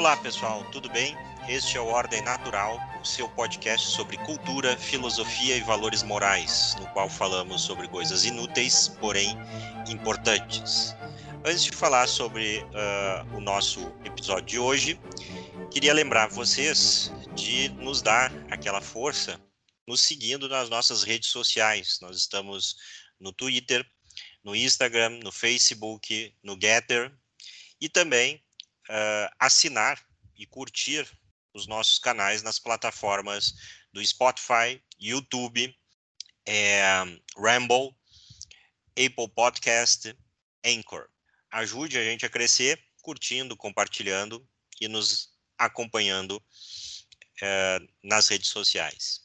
Olá, pessoal, tudo bem? Este é o Ordem Natural, o seu podcast sobre cultura, filosofia e valores morais, no qual falamos sobre coisas inúteis, porém importantes. Antes de falar sobre uh, o nosso episódio de hoje, queria lembrar vocês de nos dar aquela força nos seguindo nas nossas redes sociais. Nós estamos no Twitter, no Instagram, no Facebook, no Getter e também uh, assinar e curtir os nossos canais nas plataformas do Spotify, YouTube, é, Ramble, Apple Podcast, Anchor. Ajude a gente a crescer curtindo, compartilhando e nos acompanhando é, nas redes sociais.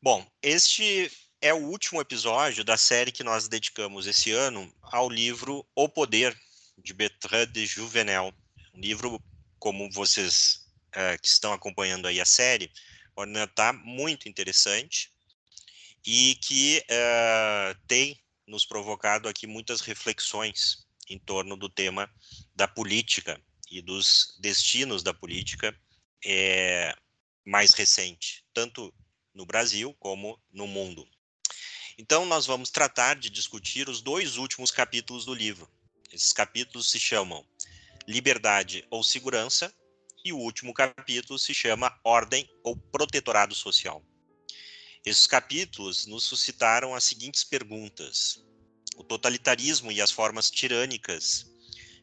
Bom, este é o último episódio da série que nós dedicamos esse ano ao livro O Poder, de Bertrand de Juvenel, um livro, como vocês uh, que estão acompanhando aí a série, notar muito interessante e que uh, tem nos provocado aqui muitas reflexões em torno do tema da política e dos destinos da política é, mais recente, tanto no Brasil como no mundo. Então, nós vamos tratar de discutir os dois últimos capítulos do livro. Esses capítulos se chamam liberdade ou segurança, e o último capítulo se chama ordem ou protetorado social. Esses capítulos nos suscitaram as seguintes perguntas: o totalitarismo e as formas tirânicas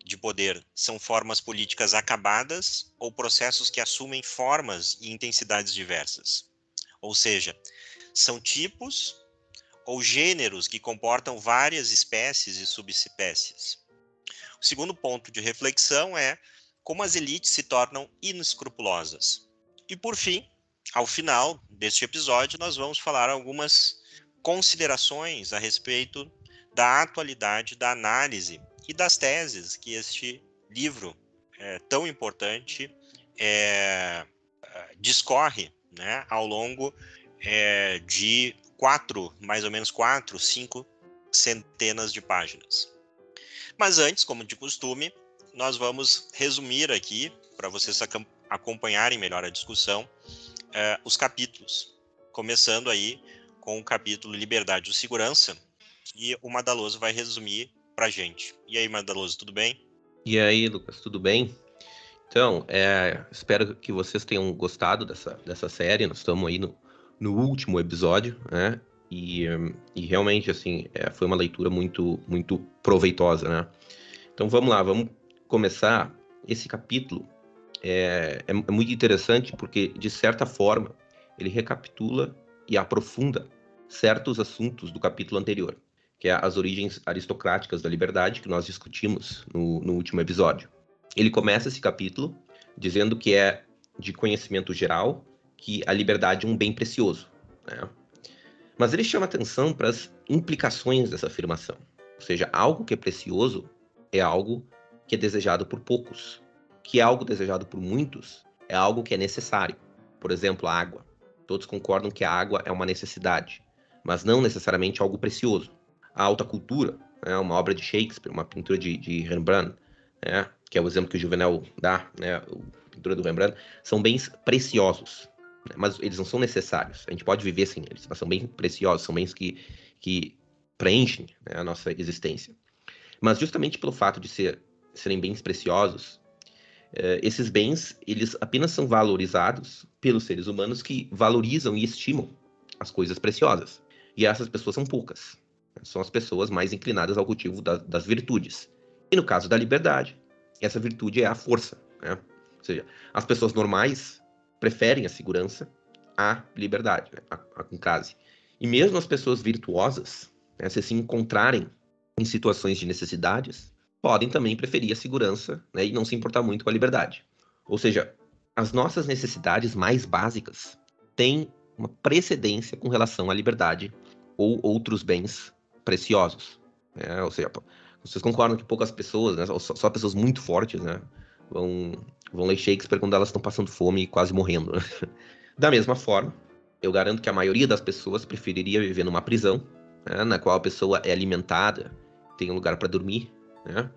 de poder são formas políticas acabadas ou processos que assumem formas e intensidades diversas? Ou seja, são tipos ou gêneros que comportam várias espécies e subespécies. O segundo ponto de reflexão é como as elites se tornam inescrupulosas. E por fim, ao final deste episódio, nós vamos falar algumas considerações a respeito da atualidade da análise e das teses que este livro é, tão importante é, discorre né, ao longo é, de quatro, mais ou menos quatro, cinco centenas de páginas. Mas antes, como de costume, nós vamos resumir aqui, para vocês acompanharem melhor a discussão, uh, os capítulos. Começando aí com o capítulo Liberdade e Segurança, que o Madaloso vai resumir para a gente. E aí, Madaloso, tudo bem? E aí, Lucas, tudo bem? Então, é, espero que vocês tenham gostado dessa, dessa série. Nós estamos aí no, no último episódio, né? E, e realmente, assim, é, foi uma leitura muito, muito proveitosa, né? Então vamos lá, vamos começar. Esse capítulo é, é, é muito interessante porque, de certa forma, ele recapitula e aprofunda certos assuntos do capítulo anterior, que é as origens aristocráticas da liberdade, que nós discutimos no, no último episódio. Ele começa esse capítulo dizendo que é de conhecimento geral que a liberdade é um bem precioso. Né? Mas ele chama atenção para as implicações dessa afirmação. Ou seja, algo que é precioso é algo que é desejado por poucos. Que é algo desejado por muitos é algo que é necessário. Por exemplo, a água. Todos concordam que a água é uma necessidade, mas não necessariamente algo precioso. A alta cultura, né, uma obra de Shakespeare, uma pintura de, de Rembrandt, né, que é o exemplo que o Juvenal dá, né, a pintura do Rembrandt, são bens preciosos mas eles não são necessários. A gente pode viver sem eles, mas são bem preciosos, são bens que, que preenchem né, a nossa existência. Mas justamente pelo fato de ser, serem bens preciosos, eh, esses bens eles apenas são valorizados pelos seres humanos que valorizam e estimam as coisas preciosas. E essas pessoas são poucas. São as pessoas mais inclinadas ao cultivo da, das virtudes. E no caso da liberdade, essa virtude é a força. Né? Ou seja, as pessoas normais preferem a segurança à liberdade, né, a, a case. E mesmo as pessoas virtuosas, né, se se encontrarem em situações de necessidades, podem também preferir a segurança né, e não se importar muito com a liberdade. Ou seja, as nossas necessidades mais básicas têm uma precedência com relação à liberdade ou outros bens preciosos. Né? Ou seja, vocês concordam que poucas pessoas, né, só, só pessoas muito fortes, né, vão vão ler Shakespeare quando elas estão passando fome e quase morrendo. Da mesma forma, eu garanto que a maioria das pessoas preferiria viver numa prisão, né, na qual a pessoa é alimentada, tem um lugar para dormir, né,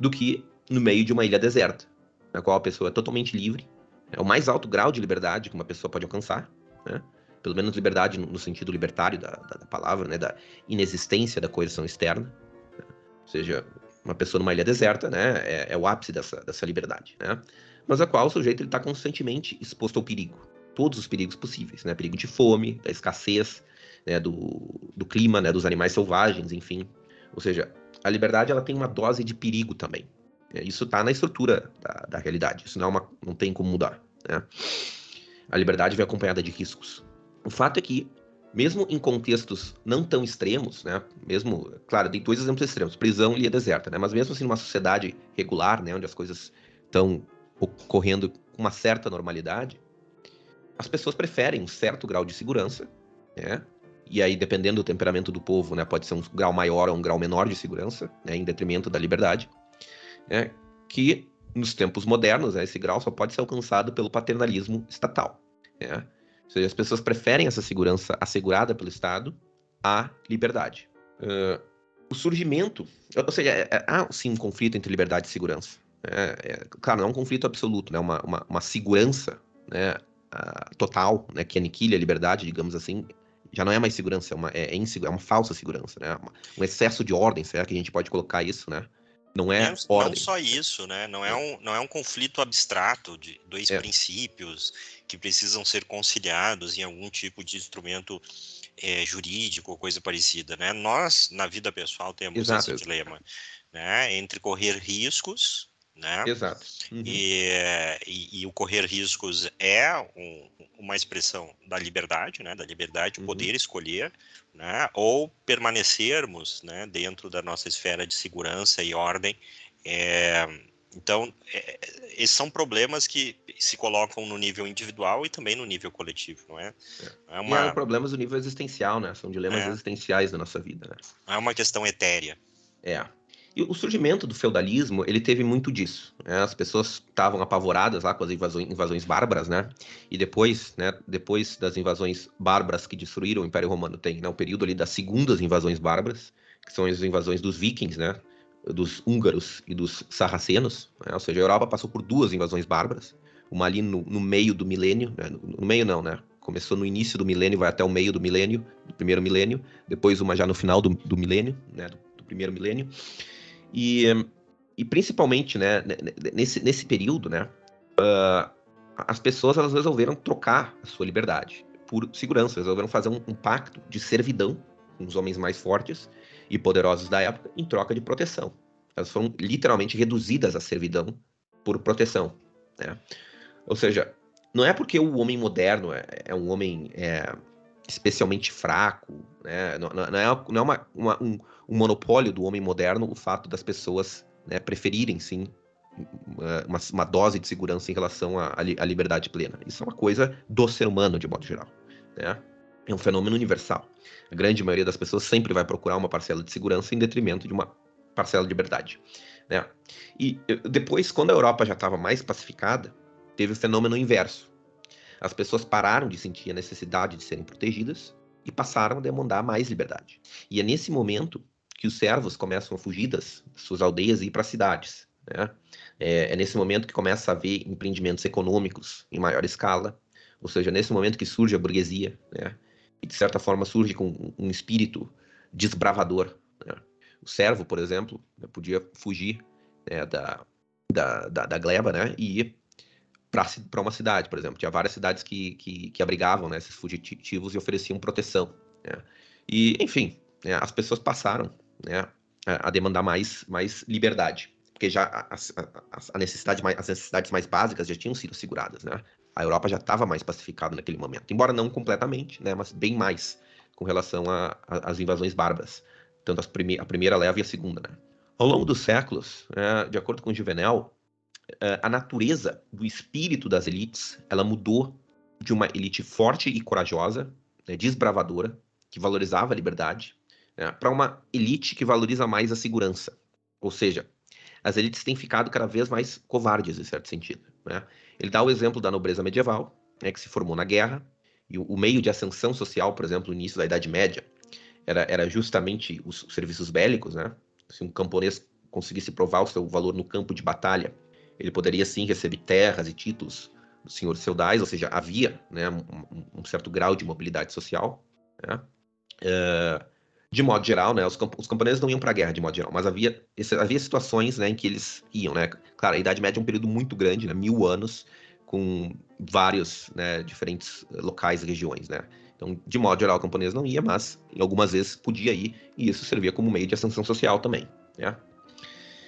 do que no meio de uma ilha deserta, na qual a pessoa é totalmente livre, é o mais alto grau de liberdade que uma pessoa pode alcançar, né? pelo menos liberdade no, sentido libertário da, da, da, palavra, né? da inexistência da coerção externa, né? ou seja, uma pessoa numa ilha deserta, né, é, é o ápice dessa, dessa liberdade, né? Mas a qual o sujeito está constantemente exposto ao perigo, todos os perigos possíveis, né? Perigo de fome, da escassez, né? do, do clima, né? Dos animais selvagens, enfim. Ou seja, a liberdade ela tem uma dose de perigo também. É, isso está na estrutura da, da, realidade. Isso não, é uma, não tem como mudar. Né? A liberdade vem acompanhada de riscos. O fato é que mesmo em contextos não tão extremos, né? Mesmo, claro, tem dois exemplos extremos, prisão e ilha deserta, né? Mas mesmo assim, numa sociedade regular, né, onde as coisas estão ocorrendo com uma certa normalidade, as pessoas preferem um certo grau de segurança, né? E aí, dependendo do temperamento do povo, né, pode ser um grau maior ou um grau menor de segurança, né, em detrimento da liberdade, né, que nos tempos modernos, né, esse grau só pode ser alcançado pelo paternalismo estatal. Né? Ou seja, as pessoas preferem essa segurança assegurada pelo Estado à liberdade. Uh, o surgimento, ou seja, é, é, há sim um conflito entre liberdade e segurança. É, é, claro, não é um conflito absoluto, né? uma, uma, uma segurança né, uh, total, né, que aniquile a liberdade, digamos assim, já não é mais segurança, é uma, é, é, é uma falsa segurança, né? um excesso de ordem, será que a gente pode colocar isso, né? Não é não, ordem. Não só isso, né? Não é, é um, não é um conflito abstrato de dois é. princípios que precisam ser conciliados em algum tipo de instrumento é, jurídico ou coisa parecida, né? Nós, na vida pessoal, temos Exato. esse dilema, né? Entre correr riscos, né? Exato. Uhum. E, e, e, o correr riscos é um, uma expressão da liberdade, né? Da liberdade de uhum. poder escolher, né? Ou permanecermos, né? Dentro da nossa esfera de segurança e ordem. É, então, é, esses são problemas que se colocam no nível individual e também no nível coletivo, não é? é, é uma... É problemas do nível existencial, né? São dilemas é. existenciais da nossa vida, né? É uma questão etérea. É. E o surgimento do feudalismo, ele teve muito disso. Né? As pessoas estavam apavoradas lá com as invasões, invasões bárbaras, né? E depois, né, depois das invasões bárbaras que destruíram o Império Romano, tem né, o período ali das segundas invasões bárbaras, que são as invasões dos vikings, né? dos húngaros e dos sarracenos, né? ou seja, a Europa passou por duas invasões bárbaras, uma ali no, no meio do milênio, né? no, no, meio não, né? Começou no início do milênio, vai até o meio do milênio, do primeiro milênio, depois uma já no final do, do milênio, né? Do, do, primeiro milênio, e, e principalmente, né? Nesse, nesse período, né? Uh, as pessoas elas resolveram trocar a sua liberdade por segurança, resolveram fazer um, um pacto de servidão com os homens mais fortes e poderosos da época em troca de proteção. Elas foram literalmente reduzidas à servidão por proteção. Né? Ou seja, não é porque o homem moderno é, é um homem é, especialmente fraco, né? não, não, é, não é uma, uma, um, um, monopólio do homem moderno o fato das pessoas né, preferirem, sim, uma, uma, dose de segurança em relação à, à liberdade plena. Isso é uma coisa do ser humano, de modo geral. Né? É um fenômeno universal. A grande maioria das pessoas sempre vai procurar uma parcela de segurança em detrimento de uma parcela de liberdade. Né? E depois, quando a Europa já estava mais pacificada, teve o fenômeno inverso. As pessoas pararam de sentir a necessidade de serem protegidas e passaram a demandar mais liberdade. E é nesse momento que os servos começam a fugir das suas aldeias e ir para as cidades. Né? É, é, nesse momento que começa a haver empreendimentos econômicos em maior escala, ou seja, nesse momento que surge a burguesia, né? e de certa forma surge com um espírito desbravador. Né? O servo, por exemplo, né, podia fugir né, da, da, da, da, gleba né, e para uma cidade, por exemplo. Tinha várias cidades que, que, que abrigavam né, esses fugitivos e ofereciam proteção. Né? E, enfim, né, as pessoas passaram né, a demandar mais, mais liberdade, porque já a, a, necessidade mais, as necessidades mais básicas já tinham sido seguradas. Né? a Europa já estava mais pacificada naquele momento, embora não completamente, né, mas bem mais com relação às invasões bárbaras, tanto prime a primeira leva e a segunda. Né. Ao longo dos séculos, é, de acordo com Juvenal, a natureza do espírito das elites ela mudou de uma elite forte e corajosa, né, desbravadora, que valorizava a liberdade, né, para uma elite que valoriza mais a segurança. Ou seja, as elites têm ficado cada vez mais covardes, em certo sentido. Né? Ele dá o exemplo da nobreza medieval, né, que se formou na guerra, e o, o, meio de ascensão social, por exemplo, no início da Idade Média, era, era justamente os, os serviços bélicos. Né? Se um camponês conseguisse provar o seu valor no campo de batalha ele poderia sim receber terras e títulos dos senhores feudais, ou seja, havia né, um, um, certo grau de mobilidade social. Né? Uh, de modo geral, né, os, camp os camponeses não iam para a guerra de modo geral, mas havia, havia situações né, em que eles iam. Né? Claro, a Idade Média é um período muito grande, né, mil anos, com vários né, diferentes locais e regiões. Né? Então, de modo geral, o camponês não ia, mas em algumas vezes podia ir, e isso servia como meio de ascensão social também. Né?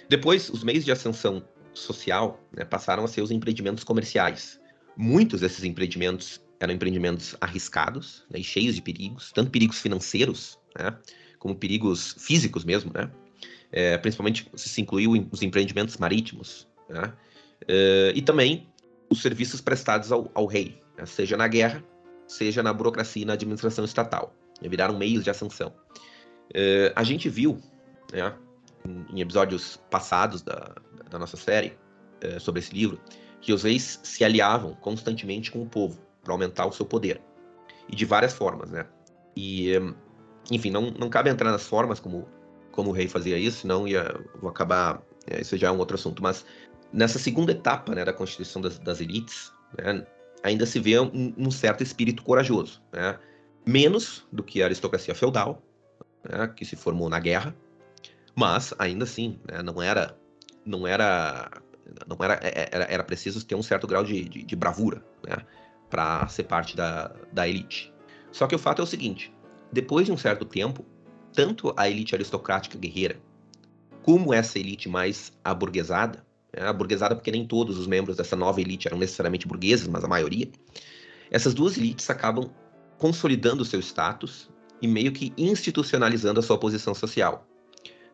Depois, os meios de ascensão social né, passaram a ser os empreendimentos comerciais. Muitos desses empreendimentos eram empreendimentos arriscados né, e cheios de perigos, tanto perigos financeiros, né, como perigos físicos mesmo, né? É, principalmente se incluiu os empreendimentos marítimos, né? é, e também os serviços prestados ao, ao rei, né, seja na guerra, seja na burocracia e na administração estatal. Viraram meios de ascensão. É, a gente viu, né, em episódios passados da, da nossa série é, sobre esse livro, que os reis se aliavam constantemente com o povo para aumentar o seu poder. E de várias formas, né? E, enfim, não, não cabe entrar nas formas como, como o rei fazia isso, senão ia, vou acabar. É, isso já é um outro assunto. Mas nessa segunda etapa né, da constituição das, das elites, né, ainda se vê um, um, certo espírito corajoso. Né? Menos do que a aristocracia feudal, né, que se formou na guerra, mas ainda assim, né, não era não era não era, é, é, era, era preciso ter um certo grau de, de, de bravura, né, para ser parte da, da elite. Só que o fato é o seguinte: depois de um certo tempo, tanto a elite aristocrática guerreira, como essa elite mais aburguesada, né, aburguesada porque nem todos os membros dessa nova elite eram necessariamente burgueses, mas a maioria, essas duas elites acabam consolidando seu status e meio que institucionalizando a sua posição social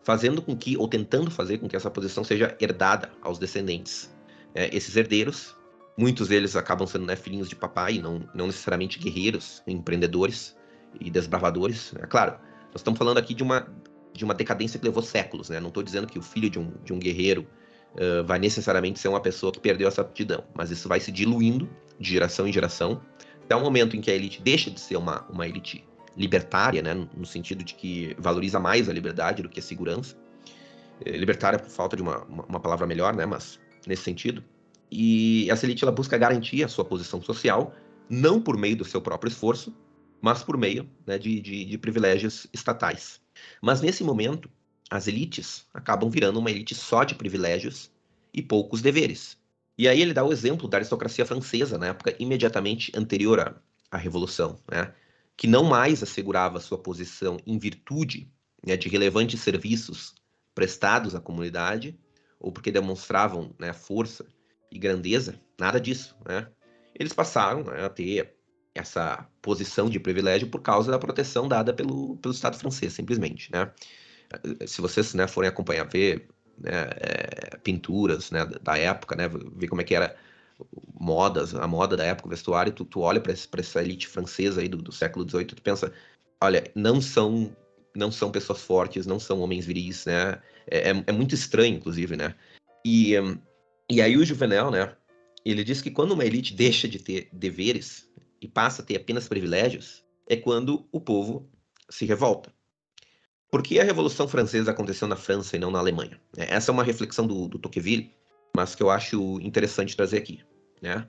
fazendo com que, ou tentando fazer com que essa posição seja herdada aos descendentes. É, esses herdeiros, muitos deles acabam sendo né, filhinhos de papai, não, não necessariamente guerreiros, empreendedores e desbravadores. É claro, nós estamos falando aqui de uma, de uma decadência que levou séculos, né? Não estou dizendo que o filho de um, de um guerreiro uh, vai necessariamente ser uma pessoa que perdeu essa aptidão, mas isso vai se diluindo de geração em geração, até o momento em que a elite deixa de ser uma, uma elite libertária, né, no sentido de que valoriza mais a liberdade do que a segurança. É, libertária por falta de uma, uma palavra melhor, né, mas nesse sentido. E essa elite ela busca garantir a sua posição social, não por meio do seu próprio esforço, mas por meio né, de, de, de privilégios estatais. Mas nesse momento, as elites acabam virando uma elite só de privilégios e poucos deveres. E aí ele dá o exemplo da aristocracia francesa, na época imediatamente anterior à, à Revolução. Né? Que não mais assegurava sua posição em virtude né, de relevantes serviços prestados à comunidade, ou porque demonstravam né, força e grandeza, nada disso. Né? Eles passaram né, a ter essa posição de privilégio por causa da proteção dada pelo, pelo Estado francês, simplesmente. Né? Se vocês né, forem acompanhar, ver né, é, pinturas né, da época, né, ver como é que era modas, a moda da época, o vestuário, tu, tu olha para essa elite francesa aí do, do século XVIII, tu pensa, olha, não são não são pessoas fortes, não são homens viris, né? É, é, é muito estranho, inclusive, né? E, e aí o Juvenal, né? Ele diz que quando uma elite deixa de ter deveres e passa a ter apenas privilégios, é quando o povo se revolta. Por que a Revolução Francesa aconteceu na França e não na Alemanha? Essa é uma reflexão do, do Tocqueville, mas que eu acho interessante trazer aqui. Né?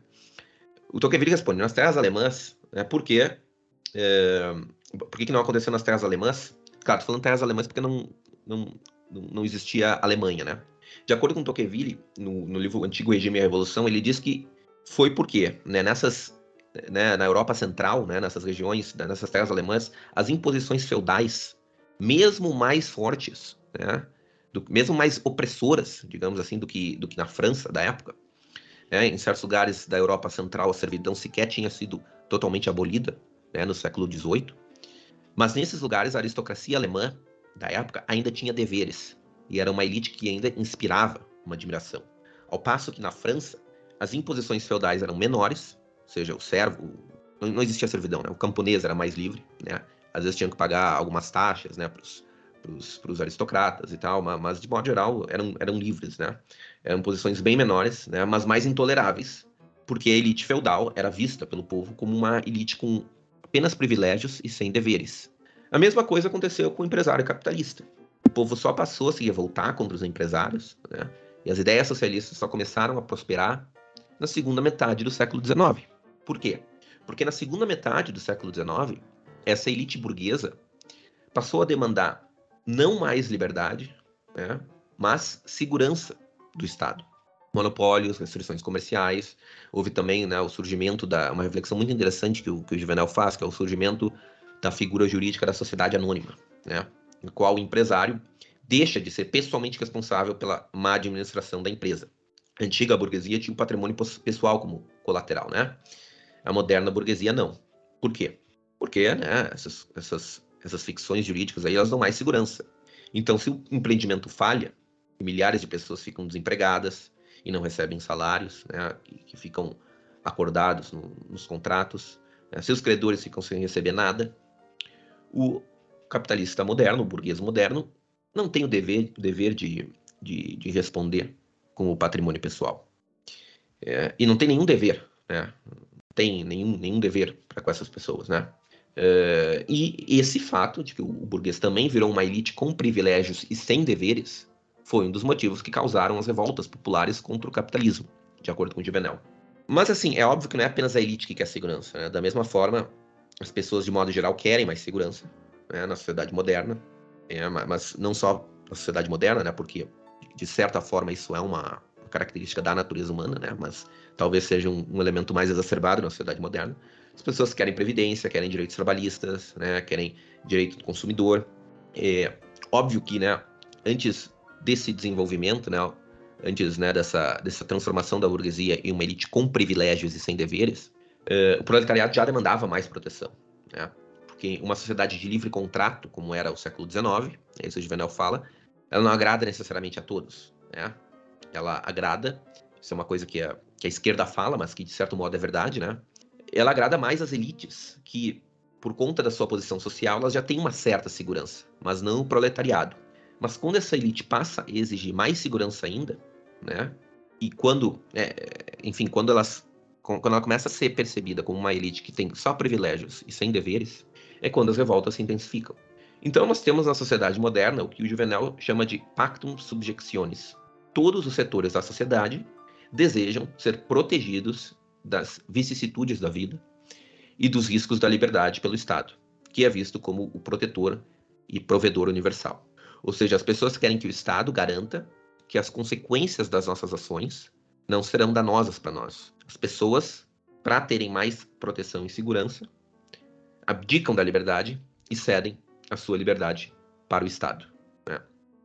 O Tocqueville responde, nas terras alemãs, né, por, quê? É, por que, que não aconteceu nas terras alemãs? Claro, tô falando terras alemãs porque não, não, não existia Alemanha, né? De acordo com Tocqueville, no, no livro Antigo Regime e a Revolução, ele diz que foi porque, né, nessas, né, na Europa Central, né, nessas regiões, né, nessas terras alemãs, as imposições feudais, mesmo mais fortes, né, do, mesmo mais opressoras, digamos assim, do que, do que na França da época. É, em certos lugares da Europa Central, a servidão sequer tinha sido totalmente abolida né, no século XVIII. Mas nesses lugares, a aristocracia alemã da época ainda tinha deveres e era uma elite que ainda inspirava uma admiração. Ao passo que na França, as imposições feudais eram menores, ou seja, o servo, não, não existia servidão, né? o camponês era mais livre, né? às vezes tinham que pagar algumas taxas né, para os para os aristocratas e tal, mas de modo geral eram, eram livres, né? Eram posições bem menores, né? Mas mais intoleráveis, porque a elite feudal era vista pelo povo como uma elite com apenas privilégios e sem deveres. A mesma coisa aconteceu com o empresário capitalista. O povo só passou a se revoltar contra os empresários, né? E as ideias socialistas só começaram a prosperar na segunda metade do século XIX. Por quê? Porque na segunda metade do século XIX, essa elite burguesa passou a demandar não mais liberdade, né, mas segurança do Estado. Monopólios, restrições comerciais. Houve também né, o surgimento da. uma reflexão muito interessante que o, que o Juvenal faz, que é o surgimento da figura jurídica da sociedade anônima, né, qual o empresário deixa de ser pessoalmente responsável pela má administração da empresa. A antiga burguesia tinha o patrimônio pessoal como colateral, né? A moderna burguesia não. Por quê? Porque né, essas, essas, essas ficções jurídicas aí elas dão mais segurança. Então, se o empreendimento falha, milhares de pessoas ficam desempregadas e não recebem salários, né, que, ficam acordados no, nos contratos, né, se os credores ficam sem receber nada, o capitalista moderno, o burguês moderno, não tem o dever, o dever de, de, de responder com o patrimônio pessoal. É, e não tem nenhum dever, né? Tem nenhum, nenhum dever para com essas pessoas, né? É, e esse fato de que o burguês também virou uma elite com privilégios e sem deveres foi um dos motivos que causaram as revoltas populares contra o capitalismo, de acordo com Juvenal. Mas assim, é óbvio que não é apenas a elite que quer segurança. Né? Da mesma forma, as pessoas de modo geral querem mais segurança né? na sociedade moderna, é, mas não só na sociedade moderna, né? Porque de certa forma isso é uma característica da natureza humana, né? Mas talvez seja um, um elemento mais exacerbado na sociedade moderna. As pessoas querem previdência, querem direitos trabalhistas, né? Querem direito do consumidor. É óbvio que, né? Antes desse desenvolvimento, né? Antes né, dessa, dessa transformação da burguesia em uma elite com privilégios e sem deveres, uh, o proletariado já demandava mais proteção. Né? Porque uma sociedade de livre contrato, como era o século XIX, é isso o Juvenal fala, ela não agrada necessariamente a todos. Né? Ela agrada, isso é uma coisa que a, que a esquerda fala, mas que de certo modo é verdade, né? Ela agrada mais as elites, que por conta da sua posição social, elas já têm uma certa segurança, mas não o proletariado. Mas quando essa elite passa a exigir mais segurança ainda, né? E quando, é, enfim, quando elas quando ela começa a ser percebida como uma elite que tem só privilégios e sem deveres, é quando as revoltas se intensificam. Então nós temos na sociedade moderna o que o Juvenal chama de pactum subjectionis. Todos os setores da sociedade desejam ser protegidos das vicissitudes da vida e dos riscos da liberdade pelo Estado, que é visto como o protetor e provedor universal. Ou seja, as pessoas querem que o Estado garanta que as consequências das nossas ações não serão danosas para nós. As pessoas, para terem mais proteção e segurança, abdicam da liberdade e cedem a sua liberdade para o Estado. Né?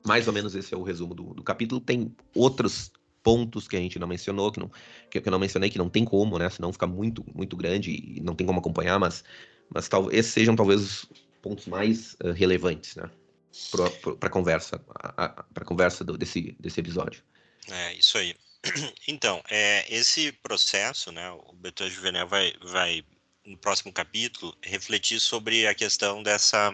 Mais ou menos esse é o resumo do, do, capítulo. Tem outros pontos que a gente não mencionou, que, não, que eu não mencionei, que não tem como, né? Senão fica muito, muito grande e não tem como acompanhar, mas, mas tal, esses sejam talvez os pontos mais uh, relevantes, né? para a conversa, para conversa do, desse, desse episódio. É, isso aí. Então, é, esse processo, né, o Bertrand Juvenel vai, vai, no próximo capítulo, refletir sobre a questão dessa,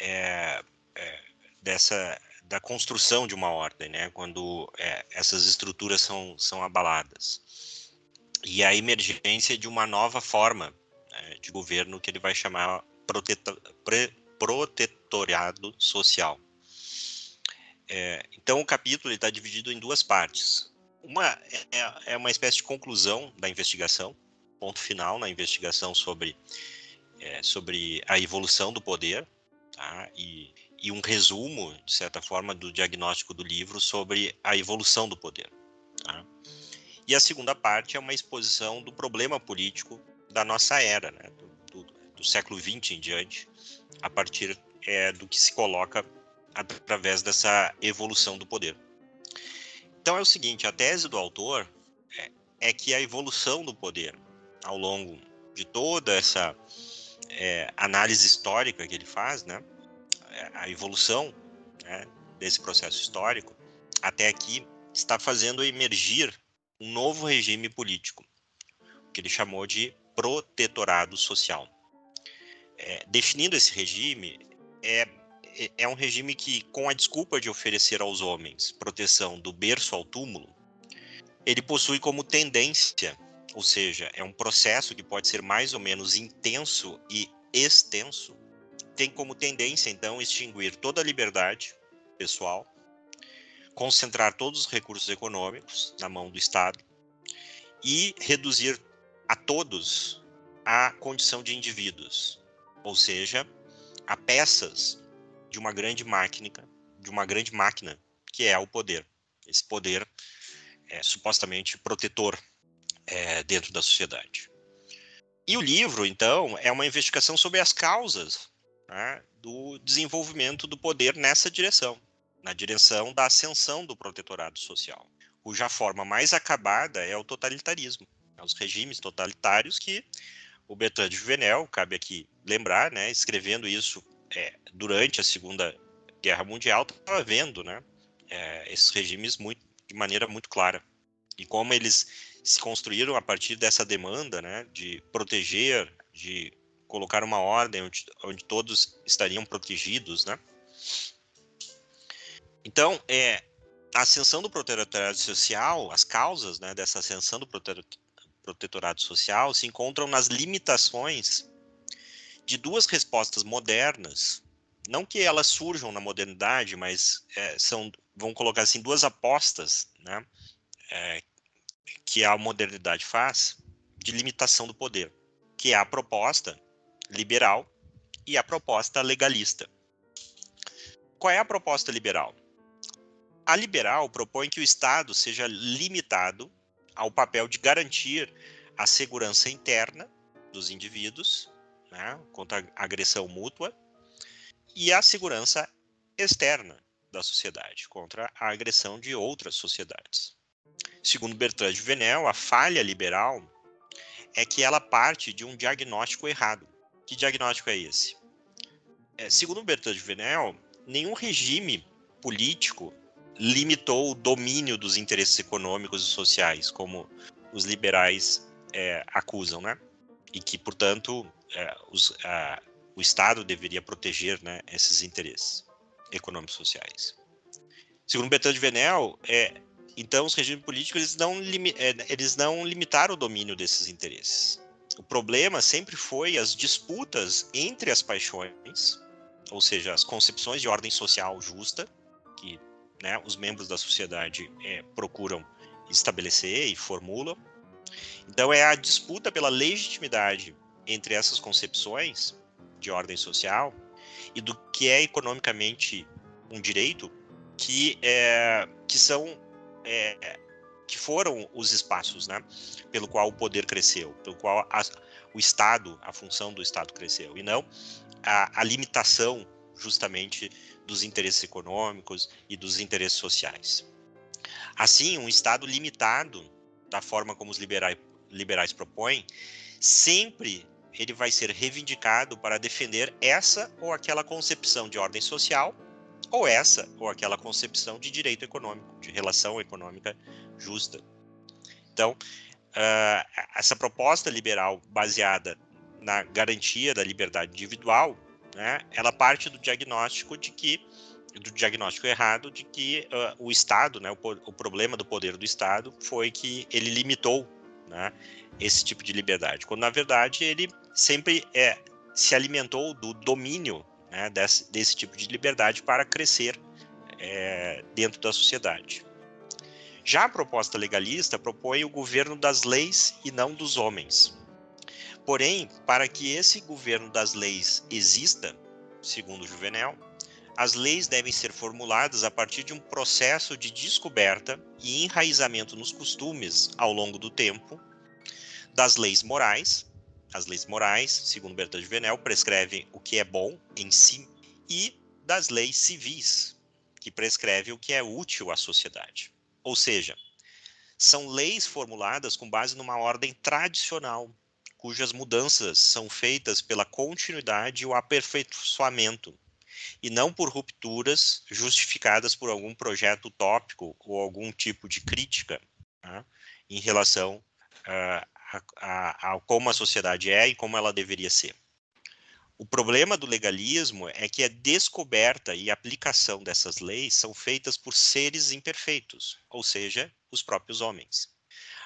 é, é, dessa da construção de uma ordem, né, quando é, essas estruturas são, são abaladas. E a emergência de uma nova forma né, de governo que ele vai chamar proteta, pre, social. É, então, o capítulo está dividido em duas partes. Uma é, é, uma espécie de conclusão da investigação, ponto final na investigação sobre, é, sobre a evolução do poder, tá? e, e um resumo, de certa forma, do diagnóstico do livro sobre a evolução do poder. Tá? E a segunda parte é uma exposição do problema político da nossa era, né? do, do, do século XX em diante, a partir é, do que se coloca através dessa evolução do poder. Então é o seguinte, a tese do autor é, é que a evolução do poder ao longo de toda essa é, análise histórica que ele faz, né, a evolução né, desse processo histórico até aqui está fazendo emergir um novo regime político, que ele chamou de protetorado social. É, definindo esse regime, é, é, é um regime que, com a desculpa de oferecer aos homens proteção do berço ao túmulo, ele possui como tendência, ou seja, é um processo que pode ser mais ou menos intenso e extenso, tem como tendência, então, extinguir toda a liberdade pessoal, concentrar todos os recursos econômicos na mão do Estado e reduzir a todos a condição de indivíduos, ou seja, a peças de uma grande máquina, de uma grande máquina que é o poder. Esse poder é supostamente protetor é, dentro da sociedade. E o livro, então, é uma investigação sobre as causas né, do desenvolvimento do poder nessa direção, na direção da ascensão do protetorado social, cuja forma mais acabada é o totalitarismo, né, os regimes totalitários que o Bertrand Juvenel, cabe aqui lembrar, né, escrevendo isso é, durante a Segunda Guerra Mundial, estava vendo né, é, esses regimes muito, de maneira muito clara. E como eles se construíram a partir dessa demanda né, de proteger, de colocar uma ordem onde, onde todos estariam protegidos, né? Então, é, a ascensão do protetorado social, as causas né, dessa ascensão do protetorado social se encontram nas limitações de duas respostas modernas, não que elas surjam na modernidade, mas é, são, vamos colocar assim, duas apostas, né, é, que a modernidade faz de limitação do poder, que é a proposta liberal e a proposta legalista. Qual é a proposta liberal? A liberal propõe que o Estado seja limitado ao papel de garantir a segurança interna dos indivíduos né, contra a agressão mútua e a segurança externa da sociedade contra a agressão de outras sociedades. Segundo Bertrand de Venel, a falha liberal é que ela parte de um diagnóstico errado. Que diagnóstico é esse? É, segundo de Venel, nenhum regime político limitou o domínio dos interesses econômicos e sociais, como os liberais é, acusam, né? E que, portanto, é, os, a, o Estado deveria proteger né, esses interesses econômicos e sociais. Segundo Bertrand Venel, é, então os regimes políticos eles não, é, eles não limitaram o domínio desses interesses. O problema sempre foi as disputas entre as paixões, ou seja, as concepções de ordem social justa, que né, os membros da sociedade é, procuram estabelecer e formulam. Então, é a disputa pela legitimidade entre essas concepções de ordem social e do que é economicamente um direito que, é, que são é, que foram os espaços, né, pelo qual o poder cresceu, pelo qual a, o Estado, a função do Estado cresceu, e não a, a limitação justamente dos interesses econômicos e dos interesses sociais. Assim, um Estado limitado, da forma como os liberais, liberais propõem, sempre ele vai ser reivindicado para defender essa ou aquela concepção de ordem social, ou essa ou aquela concepção de direito econômico, de relação econômica justa. Então, uh, essa proposta liberal baseada na garantia da liberdade individual, né, ela parte do diagnóstico de que do diagnóstico errado de que uh, o Estado, né, o, o, problema do poder do Estado foi que ele limitou né, esse tipo de liberdade, quando na verdade ele sempre é, se alimentou do domínio né, desse, desse, tipo de liberdade para crescer é, dentro da sociedade. Já a proposta legalista propõe o governo das leis e não dos homens. Porém, para que esse governo das leis exista, segundo Juvenel, as leis devem ser formuladas a partir de um processo de descoberta e enraizamento nos costumes ao longo do tempo das leis morais. As leis morais, segundo Bertrand de Venel, prescrevem o que é bom em si e das leis civis, que prescrevem o que é útil à sociedade. Ou seja, são leis formuladas com base numa ordem tradicional, cujas mudanças são feitas pela continuidade e o aperfeiçoamento, e não por rupturas justificadas por algum projeto utópico ou algum tipo de crítica né, em relação uh, a, a, como a sociedade é e como ela deveria ser. O problema do legalismo é que a descoberta e aplicação dessas leis são feitas por seres imperfeitos, ou seja, os próprios homens.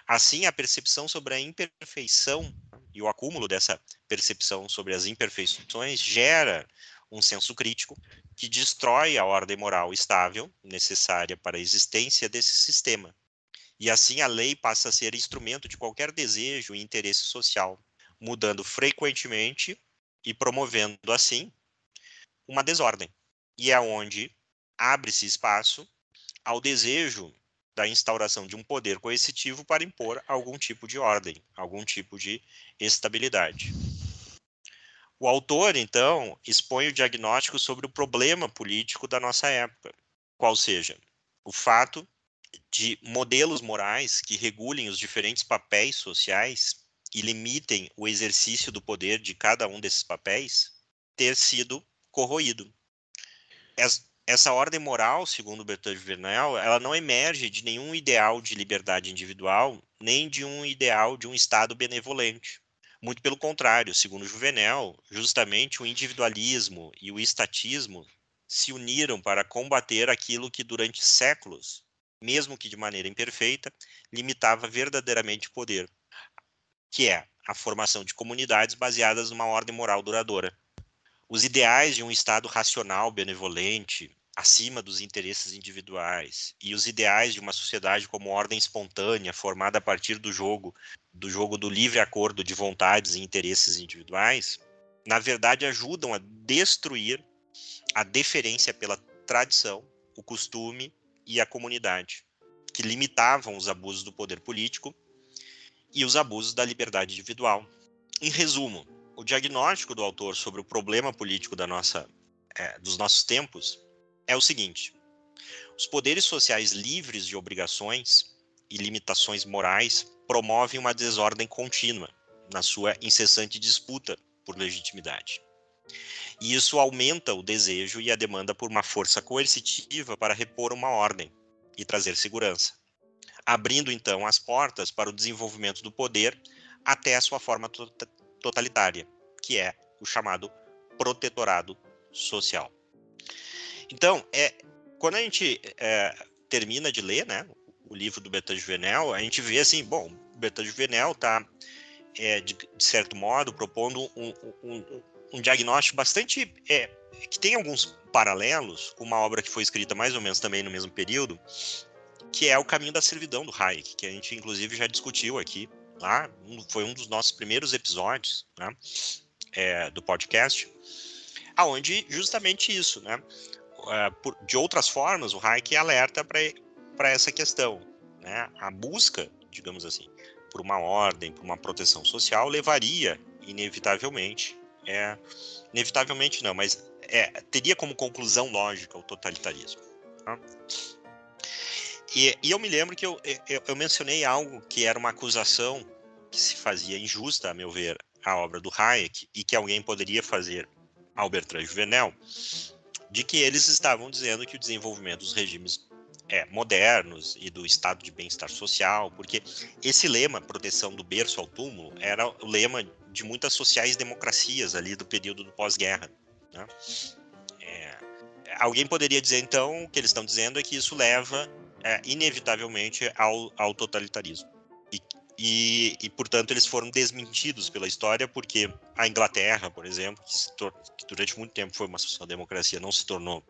Assim, a percepção sobre a imperfeição e o acúmulo dessa percepção sobre as imperfeições gera um senso crítico que destrói a ordem moral estável necessária para a existência desse sistema. E assim a lei passa a ser instrumento de qualquer desejo e interesse social, mudando frequentemente e promovendo assim uma desordem. E é onde abre-se espaço ao desejo da instauração de um poder coercitivo para impor algum tipo de ordem, algum tipo de estabilidade. O autor, então, expõe o diagnóstico sobre o problema político da nossa época, qual seja o fato de modelos morais que regulem os diferentes papéis sociais e limitem o exercício do poder de cada um desses papéis ter sido corroído. Essa ordem moral, segundo Bertrand Juvenal, ela não emerge de nenhum ideal de liberdade individual, nem de um ideal de um Estado benevolente. Muito pelo contrário, segundo Juvenal, justamente o individualismo e o estatismo se uniram para combater aquilo que durante séculos, mesmo que de maneira imperfeita, limitava verdadeiramente o poder, que é a formação de comunidades baseadas numa ordem moral duradoura. Os ideais de um Estado racional, benevolente, acima dos interesses individuais, e os ideais de uma sociedade como ordem espontânea, formada a partir do jogo do jogo do livre acordo de vontades e interesses individuais, na verdade ajudam a destruir a deferência pela tradição, o costume e a comunidade, que limitavam os abusos do poder político e os abusos da liberdade individual. Em resumo, o diagnóstico do autor sobre o problema político da nossa, é, dos nossos tempos é o seguinte: os poderes sociais livres de obrigações e limitações morais promovem uma desordem contínua na sua incessante disputa por legitimidade. E isso aumenta o desejo e a demanda por uma força coercitiva para repor uma ordem e trazer segurança, abrindo então as portas para o desenvolvimento do poder até a sua forma totalitária, que é o chamado protetorado social. Então, é, quando a gente é, termina de ler né, o livro do Bertrand Juvenel, a gente vê assim, bom, Bertrand Juvenel está, é, de, de, certo modo, propondo um, um, um diagnóstico bastante... É, que tem alguns paralelos com uma obra que foi escrita mais ou menos também no mesmo período, que é O Caminho da Servidão, do Hayek, que a gente, inclusive, já discutiu aqui, lá, foi um dos nossos primeiros episódios, né, é, do podcast, aonde justamente isso, né, é, de outras formas, o Hayek alerta para essa questão. Né? A busca, digamos assim, por uma ordem, por uma proteção social, levaria, inevitavelmente, é, inevitavelmente não, mas é, teria como conclusão lógica o totalitarismo. Tá? E, e, eu me lembro que eu, eu, eu, mencionei algo que era uma acusação que se fazia injusta, a meu ver, à obra do Hayek, e que alguém poderia fazer ao Bertrand Juvenel, de que eles estavam dizendo que o desenvolvimento dos regimes é, modernos e do estado de bem-estar social, porque esse lema, proteção do berço ao túmulo, era o lema de muitas sociais-democracias ali do período do pós-guerra. Né? É, alguém poderia dizer, então, o que eles estão dizendo é que isso leva, é, inevitavelmente, ao, ao totalitarismo. E, e, e, portanto, eles foram desmentidos pela história, porque a Inglaterra, por exemplo, que, que durante muito tempo foi uma social-democracia, não se tornou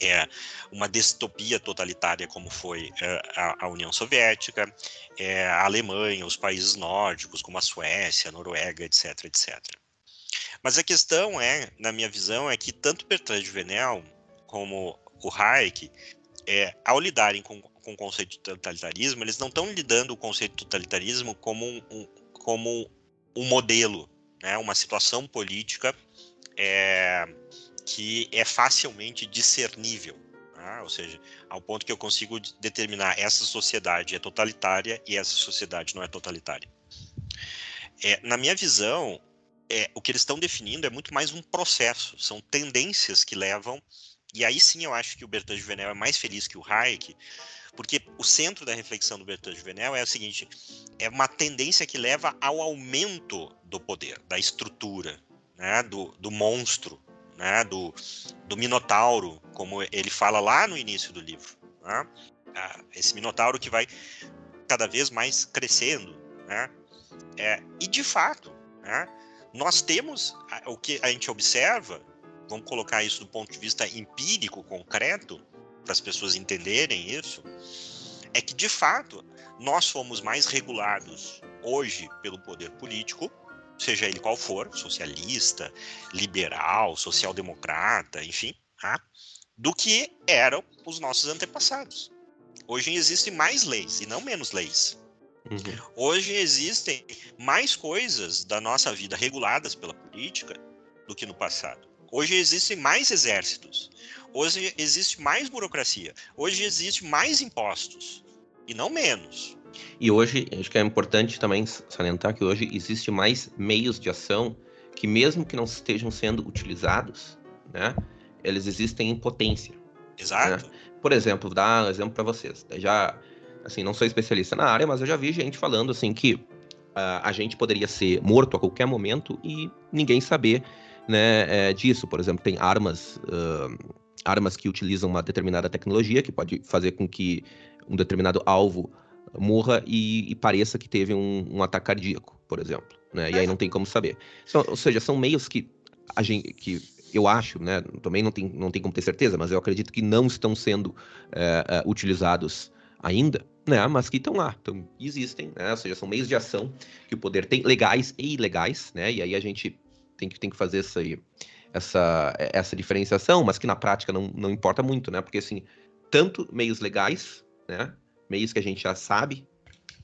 é uma distopia totalitária como foi é, a, a, União Soviética, é, a Alemanha, os países nórdicos como a Suécia, a Noruega, etc, etc. Mas a questão é, na minha visão, é que tanto Bertrand Juvenel como o Hayek, é, ao lidarem com, com o conceito de totalitarismo, eles não estão lidando o conceito de totalitarismo como um, um como um modelo, né, uma situação política é, que é facilmente discernível. Né? Ou seja, ao ponto que eu consigo determinar essa sociedade é totalitária e essa sociedade não é totalitária. É, na minha visão, é, o que eles estão definindo é muito mais um processo, são tendências que levam. E aí sim eu acho que o Bertrand Juvenel é mais feliz que o Hayek, porque o centro da reflexão do Bertrand Juvenel é o seguinte: é uma tendência que leva ao aumento do poder, da estrutura, né, do, do monstro, né, do, do Minotauro, como ele fala lá no início do livro. Né? Ah, esse Minotauro que vai cada vez mais crescendo. Né? É, e, de fato, né, nós temos o que a gente observa vamos colocar isso do ponto de vista empírico, concreto, para as pessoas entenderem isso, é que de fato nós fomos mais regulados hoje pelo poder político, seja ele qual for, socialista, liberal, social-democrata, enfim, tá? do que eram os nossos antepassados. Hoje existem mais leis e não menos leis. Uhum. Hoje existem mais coisas da nossa vida reguladas pela política do que no passado. Hoje existem mais exércitos. Hoje existe mais burocracia. Hoje existe mais impostos e não menos. E hoje, acho que é importante também salientar que hoje existe mais meios de ação que mesmo que não estejam sendo utilizados, né, eles existem em potência. Exato. Né? Por exemplo, vou dar um exemplo para vocês. Eu já, assim, não sou especialista na área, mas eu já vi gente falando assim que uh, a gente poderia ser morto a qualquer momento e ninguém saber, né, é, disso. Por exemplo, tem armas, uh, armas que utilizam uma determinada tecnologia que pode fazer com que um determinado alvo morra e, e pareça que teve um, um, ataque cardíaco, por exemplo, né? E aí não tem como saber. Então, ou seja, são meios que a gente que eu acho, né? Também não tem, não tem como ter certeza, mas eu acredito que não estão sendo é, utilizados ainda, né? Mas que estão lá, então, existem, né? Ou seja, são meios de ação que o poder tem, legais e ilegais, né? E aí a gente tem que, tem que fazer essa, essa, essa diferenciação, mas que na prática não, não importa muito, né? Porque assim, tanto meios legais, né? Meios que a gente já sabe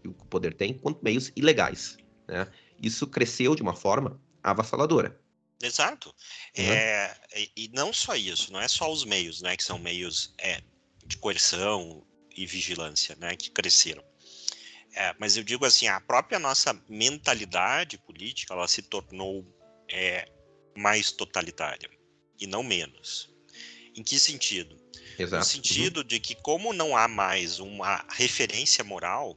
que o poder tem, quanto meios ilegais, né? Isso cresceu de uma forma avassaladora. Exato. Uhum. É, e não só isso, não é só os meios, né, que são meios é, de coerção e vigilância, né, que cresceram. É, mas eu digo assim, a própria nossa mentalidade política, ela se tornou é, mais totalitária e não menos. Em que sentido? Exato. No sentido uhum. de que como não há mais uma referência moral,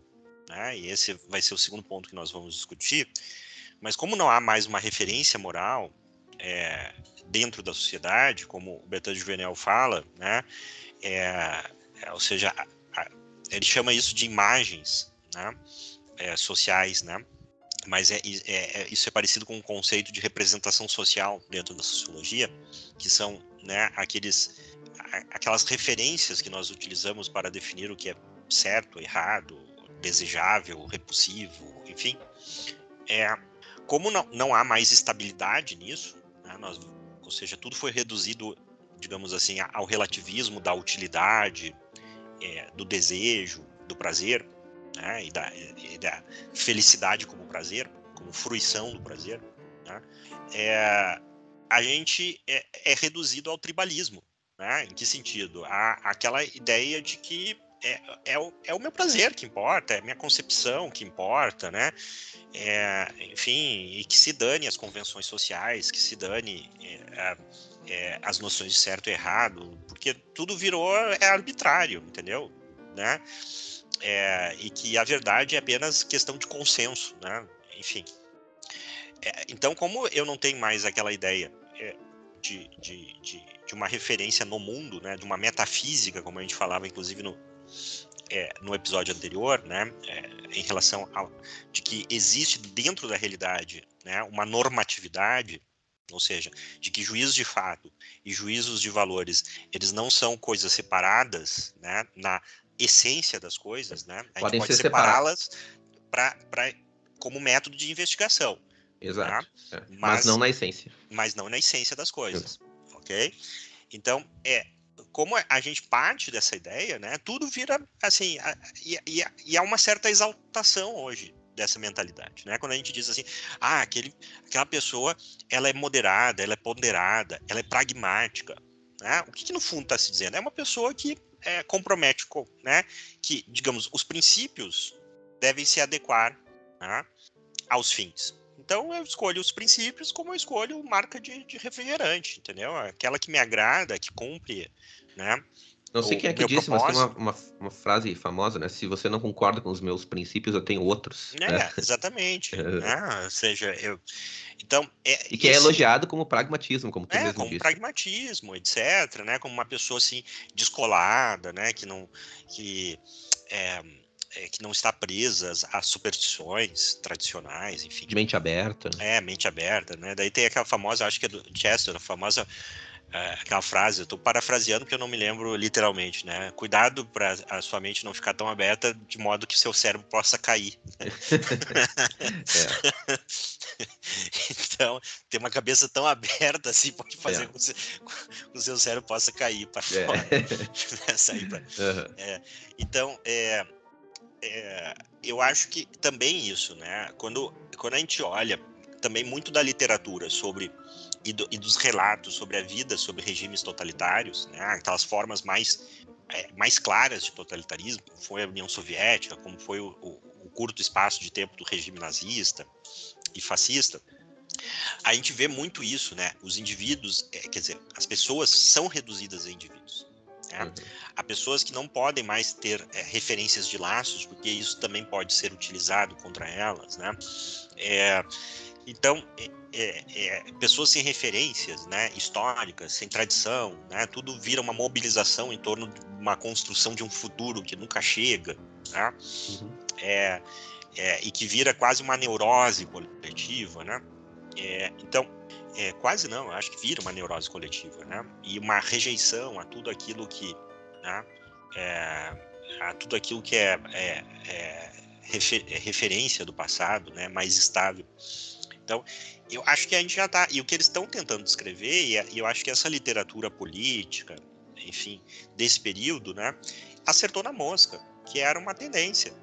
né, e esse vai ser o segundo ponto que nós vamos discutir, mas como não há mais uma referência moral, é, dentro da sociedade, como o Bertrand Juvenel fala, né? É, é, ou seja, a, a, ele chama isso de imagens né? É, sociais, né? mas é, é, é, isso é parecido com o um conceito de representação social dentro da sociologia, que são né, aqueles, aquelas referências que nós utilizamos para definir o que é certo, errado, desejável, repulsivo, enfim. É, como não, não há mais estabilidade nisso, né? Nós, ou seja, tudo foi reduzido, digamos assim, ao relativismo da utilidade, é, do desejo, do prazer, né? e, da, e, da, felicidade como prazer, como fruição do prazer. Né? É, a gente é, é, reduzido ao tribalismo. Né? Em que sentido? A, aquela ideia de que é, é, o, é o meu prazer que importa, é a minha concepção que importa, né? É, enfim, e que se dane as convenções sociais, que se dane é, é, as noções de certo e errado, porque tudo virou é arbitrário, entendeu? Né? É, e que a verdade é apenas questão de consenso, né? Enfim. É, então, como eu não tenho mais aquela ideia é, de, de, de, de, uma referência no mundo, né? De uma metafísica, como a gente falava, inclusive no, é, no episódio anterior, né, é, em relação a de que existe dentro da realidade, né, uma normatividade, ou seja, de que juízos de fato e juízos de valores eles não são coisas separadas, né, na essência das coisas, né, a Podem gente pode separá-las para como método de investigação. Exato. Tá? É. Mas, mas, não na essência. Mas não na essência das coisas, ok? Então, é, como a gente parte dessa ideia, né, tudo vira assim, e, e, e há uma certa exaltação hoje dessa mentalidade, né? Quando a gente diz assim, ah, aquele, aquela pessoa, ela é moderada, ela é ponderada, ela é pragmática, né? O que, que no fundo está se dizendo? É uma pessoa que é, compromete, com, né? Que, digamos, os princípios devem se adequar né, aos fins. Então eu escolho os princípios como eu escolho marca de, de refrigerante, entendeu? Aquela que me agrada, que cumpre né? Não sei o, quem é que disse, propósito. mas tem uma, uma, uma, frase famosa, né? Se você não concorda com os meus princípios, eu tenho outros. É, né? exatamente. é. né? Ou seja, eu. Então. É, e que é esse... é elogiado como pragmatismo, como tu é, mesmo como disse. pragmatismo, etc. Né? Como uma pessoa assim, descolada, né? Que não. Que, é, é, que não está presa a superstições tradicionais, enfim. De mente aberta. É, mente aberta, né? Daí tem aquela famosa, acho que é do Chester, a famosa é, aquela frase, eu estou parafraseando porque eu não me lembro literalmente, né? Cuidado para a sua mente não ficar tão aberta de modo que seu cérebro possa cair. é. então, ter uma cabeça tão aberta assim pode fazer é. com que o seu cérebro possa cair para é. fora. Né? Sair pra... Uhum. então, é, é, eu acho que também isso, né? Quando, quando a gente olha também muito da literatura sobre e, do, e, dos relatos sobre a vida sobre regimes totalitários, né, aquelas formas mais, é, mais claras de totalitarismo, como foi a União Soviética, como foi o, o, o curto espaço de tempo do regime nazista e fascista, a gente vê muito isso, né? Os indivíduos, é, quer dizer, as pessoas são reduzidas a indivíduos. Né? Uhum. Há pessoas que não podem mais ter é, referências de laços, porque isso também pode ser utilizado contra elas, né? É, então, é, é, é, pessoas sem referências né, históricas, sem tradição, né, tudo vira uma mobilização em torno de uma construção de um futuro que nunca chega, né, uhum. é, e que vira quase uma neurose coletiva. Né, é, então, é, quase não, acho que vira uma neurose coletiva, né, e uma rejeição a tudo aquilo que. Né, a tudo aquilo que é, refer, referência do passado, né, mais estável. Então, eu acho que a gente já está. E o que eles estão tentando descrever, e eu acho que essa literatura política, enfim, desse período, né, acertou na mosca, que era uma tendência.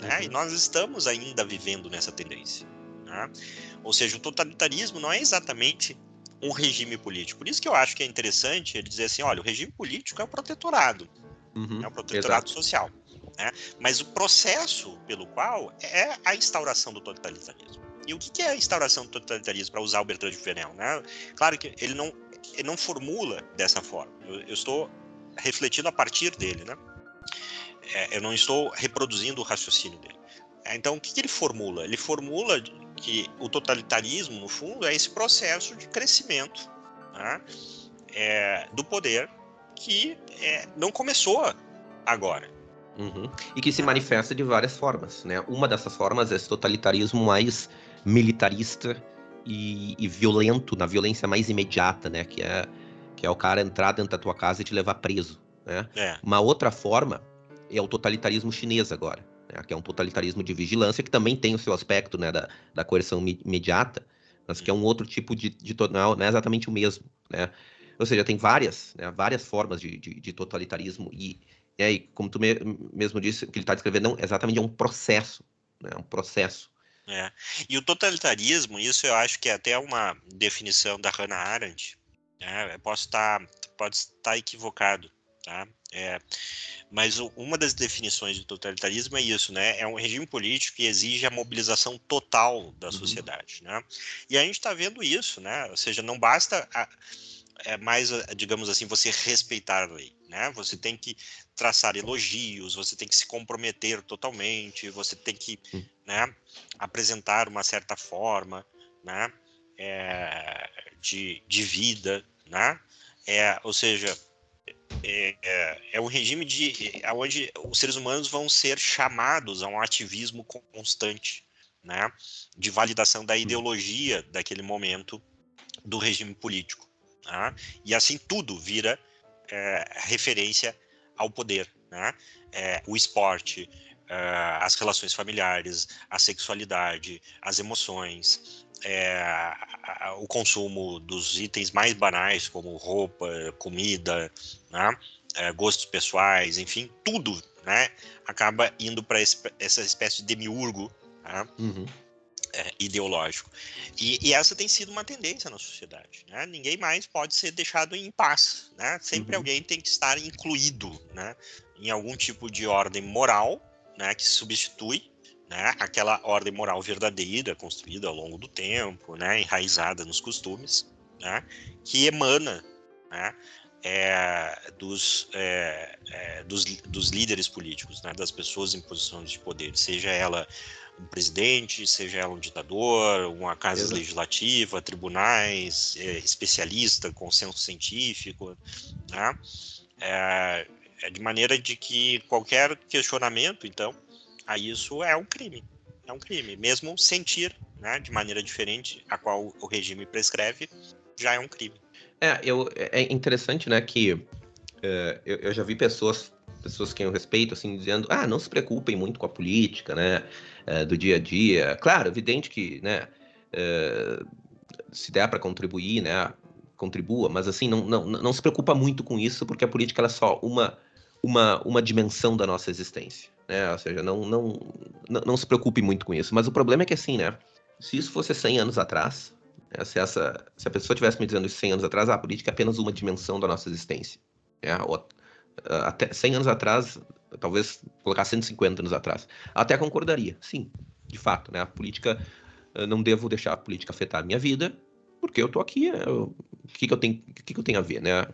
Né? Uhum. E nós estamos ainda vivendo nessa tendência. Né? Ou seja, o totalitarismo não é exatamente um regime político. Por isso que eu acho que é interessante ele dizer assim: olha, o regime político é o protetorado, uhum. é o protetorado Exato. social. Né? Mas o processo pelo qual é a instauração do totalitarismo. E o que é a instauração do totalitarismo, para usar o Bertrand de Fenel? Né? Claro que ele não, ele não formula dessa forma. Eu, eu estou refletindo a partir dele, né? É, eu não estou reproduzindo o raciocínio dele. É, então, o que, que ele formula? Ele formula que o totalitarismo, no fundo, é esse processo de crescimento né? é, do poder que é, não começou agora. Uhum. E que se manifesta de várias formas. Né? Uma dessas formas é esse totalitarismo mais militarista e, e, violento, na violência mais imediata, né? Que é, que é o cara entrar dentro da tua casa e te levar preso, né? É. Uma outra forma é o totalitarismo chinês agora? Que é um totalitarismo de vigilância que também tem o seu aspecto, né? Da, da coerção imediata, mas que é um outro tipo de, de não, é exatamente o mesmo, né? Ou seja, tem várias, né, várias formas de, de, de totalitarismo e, e aí, como tu me, mesmo disse, o que ele está descrevendo não exatamente é um processo, né, um processo é. E o totalitarismo, isso eu acho que é até uma definição da Hannah Arendt. Né? Posso estar, pode estar equivocado, tá? É, mas uma das definições de totalitarismo é isso, né? É um regime político que exige a mobilização total da uhum. sociedade, né? E a gente está vendo isso, né? Ou seja, não basta a, é mais, digamos assim, você respeitar a lei, né? Você tem que traçar elogios, você tem que se comprometer totalmente, você tem que hum. né, apresentar uma certa forma né, é, de, de vida, né? É, ou seja, é, é, é um regime de onde os seres humanos vão ser chamados a um ativismo constante, né, de validação da hum. ideologia daquele momento do regime político. Né? E assim tudo vira é, referência ao poder, né? É, o esporte, é, as relações familiares, a sexualidade, as emoções, é, o consumo dos itens mais banais, como roupa, comida, né? É, gostos pessoais, enfim, tudo né? acaba indo para essa espécie de demiurgo né? uhum. É, ideológico. E, e, essa tem sido uma tendência na sociedade. Né? Ninguém mais pode ser deixado em paz. Né? Sempre uhum. alguém tem que estar incluído né? em algum tipo de ordem moral né? que substitui né? aquela ordem moral verdadeira construída ao longo do tempo, né? enraizada nos costumes, né? que emana né? É, dos, é, é, dos, dos, líderes políticos, né, das pessoas em posições de poder, seja ela um presidente, seja ela um ditador, uma casa Exato. legislativa, tribunais, é, especialista, consenso científico, né? É, é de maneira de que qualquer questionamento, então, a isso é um crime, é um crime, mesmo sentir, né, de maneira diferente a qual o regime prescreve, já é um crime. É, eu, é interessante, né, que é, eu, eu, já vi pessoas, pessoas que eu respeito, assim, dizendo, ah, não se preocupem muito com a política, né, é, do dia a dia. Claro, evidente que, né, é, se der para contribuir, né, contribua, mas assim, não, não, não se preocupa muito com isso, porque a política é só uma, uma, uma dimensão da nossa existência, né, ou seja, não, não, não, não se preocupe muito com isso. Mas o problema é que, assim, né, se isso fosse 100 anos atrás, né, se, essa, se a pessoa tivesse me dizendo isso 100 anos atrás, ah, a política é apenas uma dimensão da nossa existência. Né, ou, até 100 anos atrás, talvez colocar 150 anos atrás, até concordaria, sim, de fato, né, a política, não devo deixar a política afetar a minha vida, porque eu tô aqui, o que, que eu tenho, que, que eu tenho a ver, né?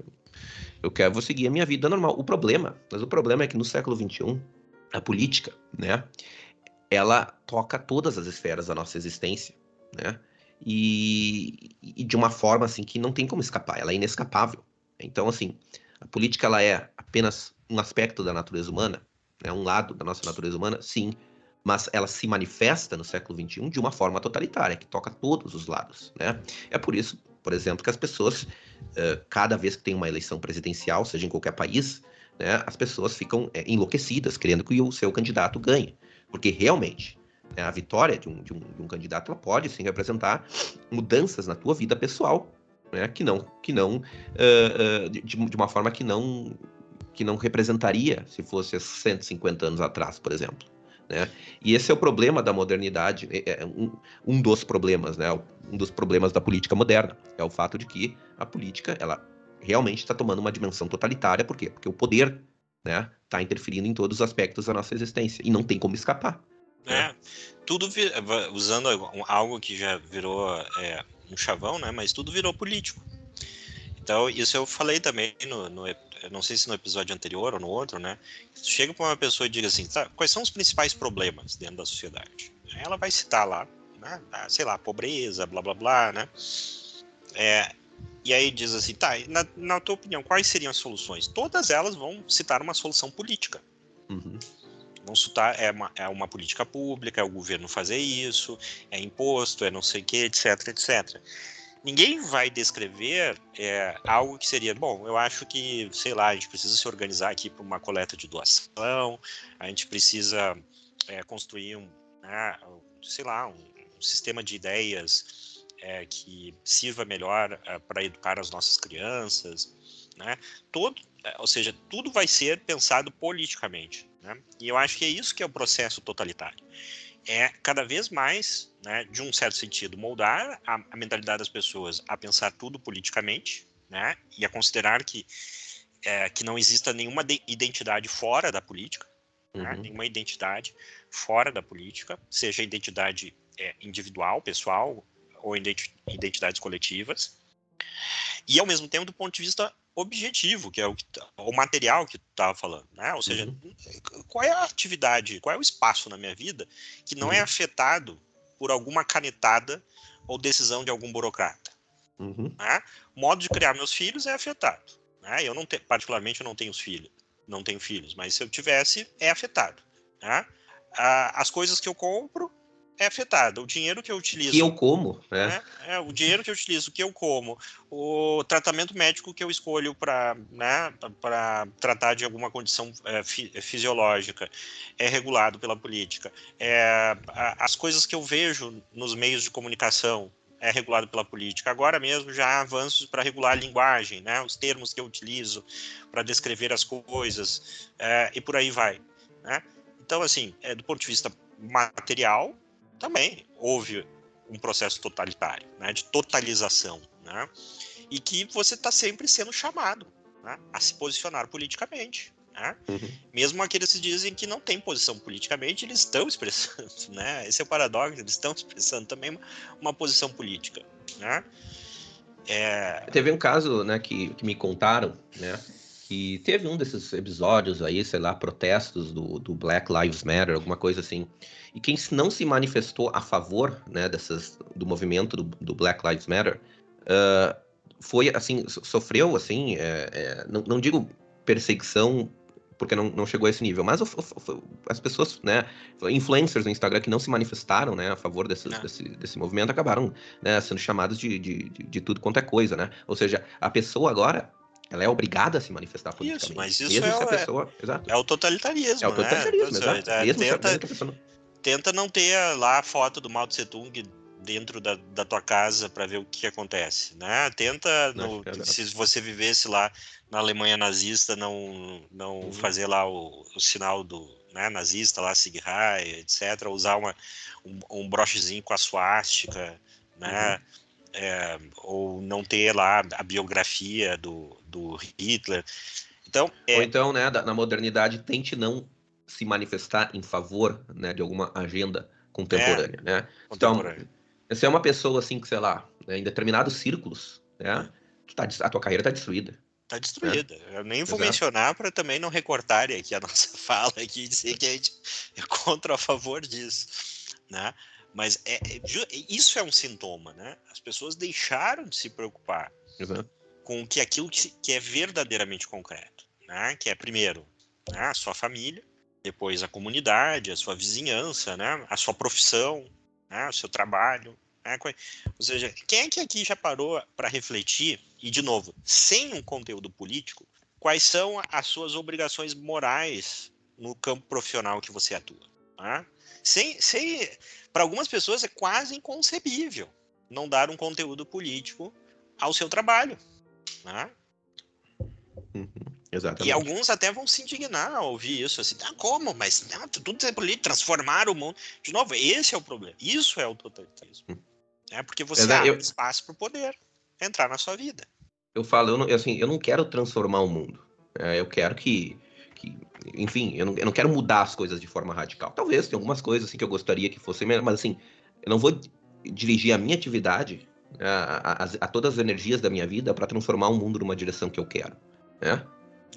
Eu quero vou seguir a minha vida normal. O problema, mas o problema é que no século XXI, a política, né, ela toca todas as esferas da nossa existência, né? E, e, de uma forma assim que não tem como escapar, ela é inescapável. Então, assim, a política ela é apenas um aspecto da natureza humana, né? um lado da nossa natureza humana, sim, mas ela se manifesta no século XXI de uma forma totalitária, que toca todos os lados, né? É por isso, por exemplo, que as pessoas, uh, cada vez que tem uma eleição presidencial, seja em qualquer país, né, as pessoas ficam é, enlouquecidas, querendo que o seu candidato ganhe. Porque realmente, né, a vitória de um, de, um, de um, candidato pode sim representar mudanças na tua vida pessoal, né, que não, que não uh, uh, de, de, uma forma que não, que não representaria se fosse 150 anos atrás, por exemplo. Né? E esse é o problema da modernidade, é, é um, um dos problemas, né? um dos problemas da política moderna, é o fato de que a política ela realmente está tomando uma dimensão totalitária, por quê? Porque o poder né, está interferindo em todos os aspectos da nossa existência e não tem como escapar. É, tudo usando algo que já virou é, um chavão, né? Mas tudo virou político. Então, isso eu falei também no, no não sei se no episódio anterior ou no outro, né? Chega para uma pessoa e diga assim, tá, quais são os principais problemas dentro da sociedade? Ela vai citar lá, né? Sei lá, pobreza, blá blá blá, né? É, e aí diz assim, tá, na, na, tua opinião, quais seriam as soluções? Todas elas vão citar uma solução política. Uhum. Vão citar, é uma, é uma política pública, é o governo fazer isso, é imposto, é não sei o que, etc, etc. Ninguém vai descrever é, algo que seria, bom, eu acho que, sei lá, a gente precisa se organizar aqui para uma coleta de doação, a gente precisa é, construir um, né, sei lá, um, um sistema de ideias é, que sirva melhor é, para educar as nossas crianças, né? Todo, é, ou seja, tudo vai ser pensado politicamente, né? E eu acho que é isso que é o processo totalitário. É cada vez mais, né, de um certo sentido, moldar a, a mentalidade das pessoas a pensar tudo politicamente, né? E a considerar que é, que não exista nenhuma identidade né? fora da política, uhum. né? nenhuma identidade fora da política, seja identidade é, individual, pessoal, ou identidades coletivas, e ao mesmo tempo do ponto de vista objetivo, que é o, que, tá, o material que tu estava falando, né? Ou seja, uhum. qual é a atividade, qual é o espaço na minha vida que não é uhum. é afetado por alguma canetada ou decisão de algum burocrata? Uhum. Né? O modo de criar meus filhos é afetado. Né? Eu não te, particularmente eu não tenho filhos, não tenho filhos, mas se eu tivesse é afetado. Né? as coisas que eu compro é afetada. O dinheiro que eu utilizo. Que eu como, né? É, é, o dinheiro que eu utilizo, que eu como, o tratamento médico que eu escolho para né, tratar de alguma condição é, fi, fisiológica é regulado pela política. É, as coisas que eu vejo nos meios de comunicação é regulado pela política. Agora mesmo já há avanços para regular a linguagem, né, os termos que eu utilizo para descrever as coisas é, e por aí vai. Né? Então, assim, é, do ponto de vista material, também houve um processo totalitário, né, de totalização, né, e que você está sempre sendo chamado né, a se posicionar politicamente. Né? Uhum. Mesmo aqueles que dizem que não tem posição politicamente, eles estão expressando, né? Esse é o paradoxo, eles estão expressando também uma, uma posição política, né? É... Teve um caso, né, que, que me contaram, né, que teve um desses episódios aí, sei lá, protestos do, do Black Lives Matter, alguma coisa assim, e quem não se manifestou a favor né, dessas, do movimento do, do Black Lives Matter uh, foi assim, sofreu assim, é, é, não, não, digo perseguição porque não, não chegou a esse nível. Mas as pessoas, né, influencers no Instagram que não se manifestaram, né, a favor desse, desse, desse movimento, acabaram né, sendo chamados de, de, de, de, tudo quanto é coisa, né? Ou seja, a pessoa agora, ela é obrigada a se manifestar politicamente. Isso, mas isso é, pessoa, é, é, o totalitarismo, É o totalitarismo, né? exato. É, tenta, tenta não ter lá a foto do Mao Tse Tung dentro da, da tua casa para ver o que, acontece, né? Tenta, no, se você vivesse lá na Alemanha nazista, não, não uhum. fazer lá o, o sinal do né, nazista, lá Sieg Heil, etc. Usar uma, um, um brochezinho com a suástica, né? Uhum. É, ou não ter lá a biografia do, do Hitler. Então, é... Ou então, né, na modernidade, tente não se manifestar em favor né, de alguma agenda contemporânea, é, né? Contemporânea. Então, você é uma pessoa assim que, sei lá, né, em determinados círculos, né, tá, a tua carreira está destruída. Está destruída. Né? Eu nem vou Exato. mencionar para também não recortarem aqui a nossa fala aqui e dizer que a gente é contra ou a favor disso, né? Mas é, é, isso é um sintoma, né? As pessoas deixaram de se preocupar Exato. Com que aquilo que, que, é verdadeiramente concreto, né? Que é primeiro né, a sua família, depois a comunidade, a sua vizinhança, né? A sua profissão, né, o seu trabalho. Né, ou seja, quem é que aqui já parou para refletir, e de novo, sem um conteúdo político, quais são as suas obrigações morais no campo profissional que você atua? Né? Sem, sem, para algumas pessoas é quase inconcebível não dar um conteúdo político ao seu trabalho. Né? Uhum. Exatamente. E alguns até vão se indignar ao ouvir isso, assim, ah, como? Mas não, tudo é político, transformar o mundo. De novo, esse é o problema. Isso é o totalitarismo. Hum. É porque você Exato. abre eu... espaço para o poder entrar na sua vida. Eu falo, eu não, assim, eu não quero transformar o mundo. É, eu quero que, que enfim, eu não, eu não, quero mudar as coisas de forma radical. Talvez tem algumas coisas assim que eu gostaria que fossem, mas assim, eu não vou dirigir a minha atividade né, a, a, a todas as energias da minha vida para transformar o mundo numa direção que eu quero. Né?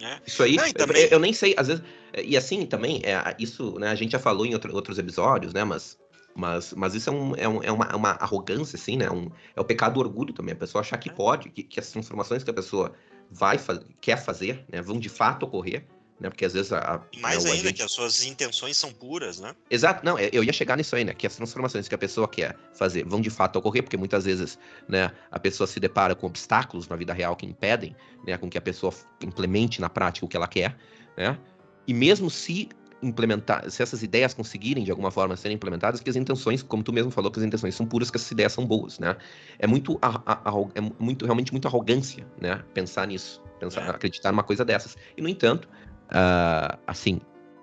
É. Isso aí, Não, também... eu, eu, nem sei, às vezes, é, e assim também, é, isso, né, a gente já falou em outro, outros episódios, né, mas, mas, mas isso é, um, é, um, é uma, uma, arrogância, assim, né, um, é o pecado do orgulho também, a pessoa achar que é. pode, que, que as transformações que a pessoa vai, quer fazer, né, vão de fato ocorrer, né? Porque às vezes a. Mais né, ainda, agente... que as suas intenções são puras, né? Exato, não, é, eu ia chegar nisso aí, né? Que as transformações que a pessoa quer fazer vão de fato ocorrer, porque muitas vezes, né, a pessoa se depara com obstáculos na vida real que impedem, né, com que a pessoa implemente na prática o que ela quer, né? E mesmo se implementar, se essas ideias conseguirem de alguma forma serem implementadas, que as intenções, como tu mesmo falou, que as intenções são puras, que essas ideias são boas, né? É muito, a, a, a, é muito realmente muito arrogância, né? Pensar nisso, pensar, é. acreditar numa coisa dessas. E no entanto, uh, assim,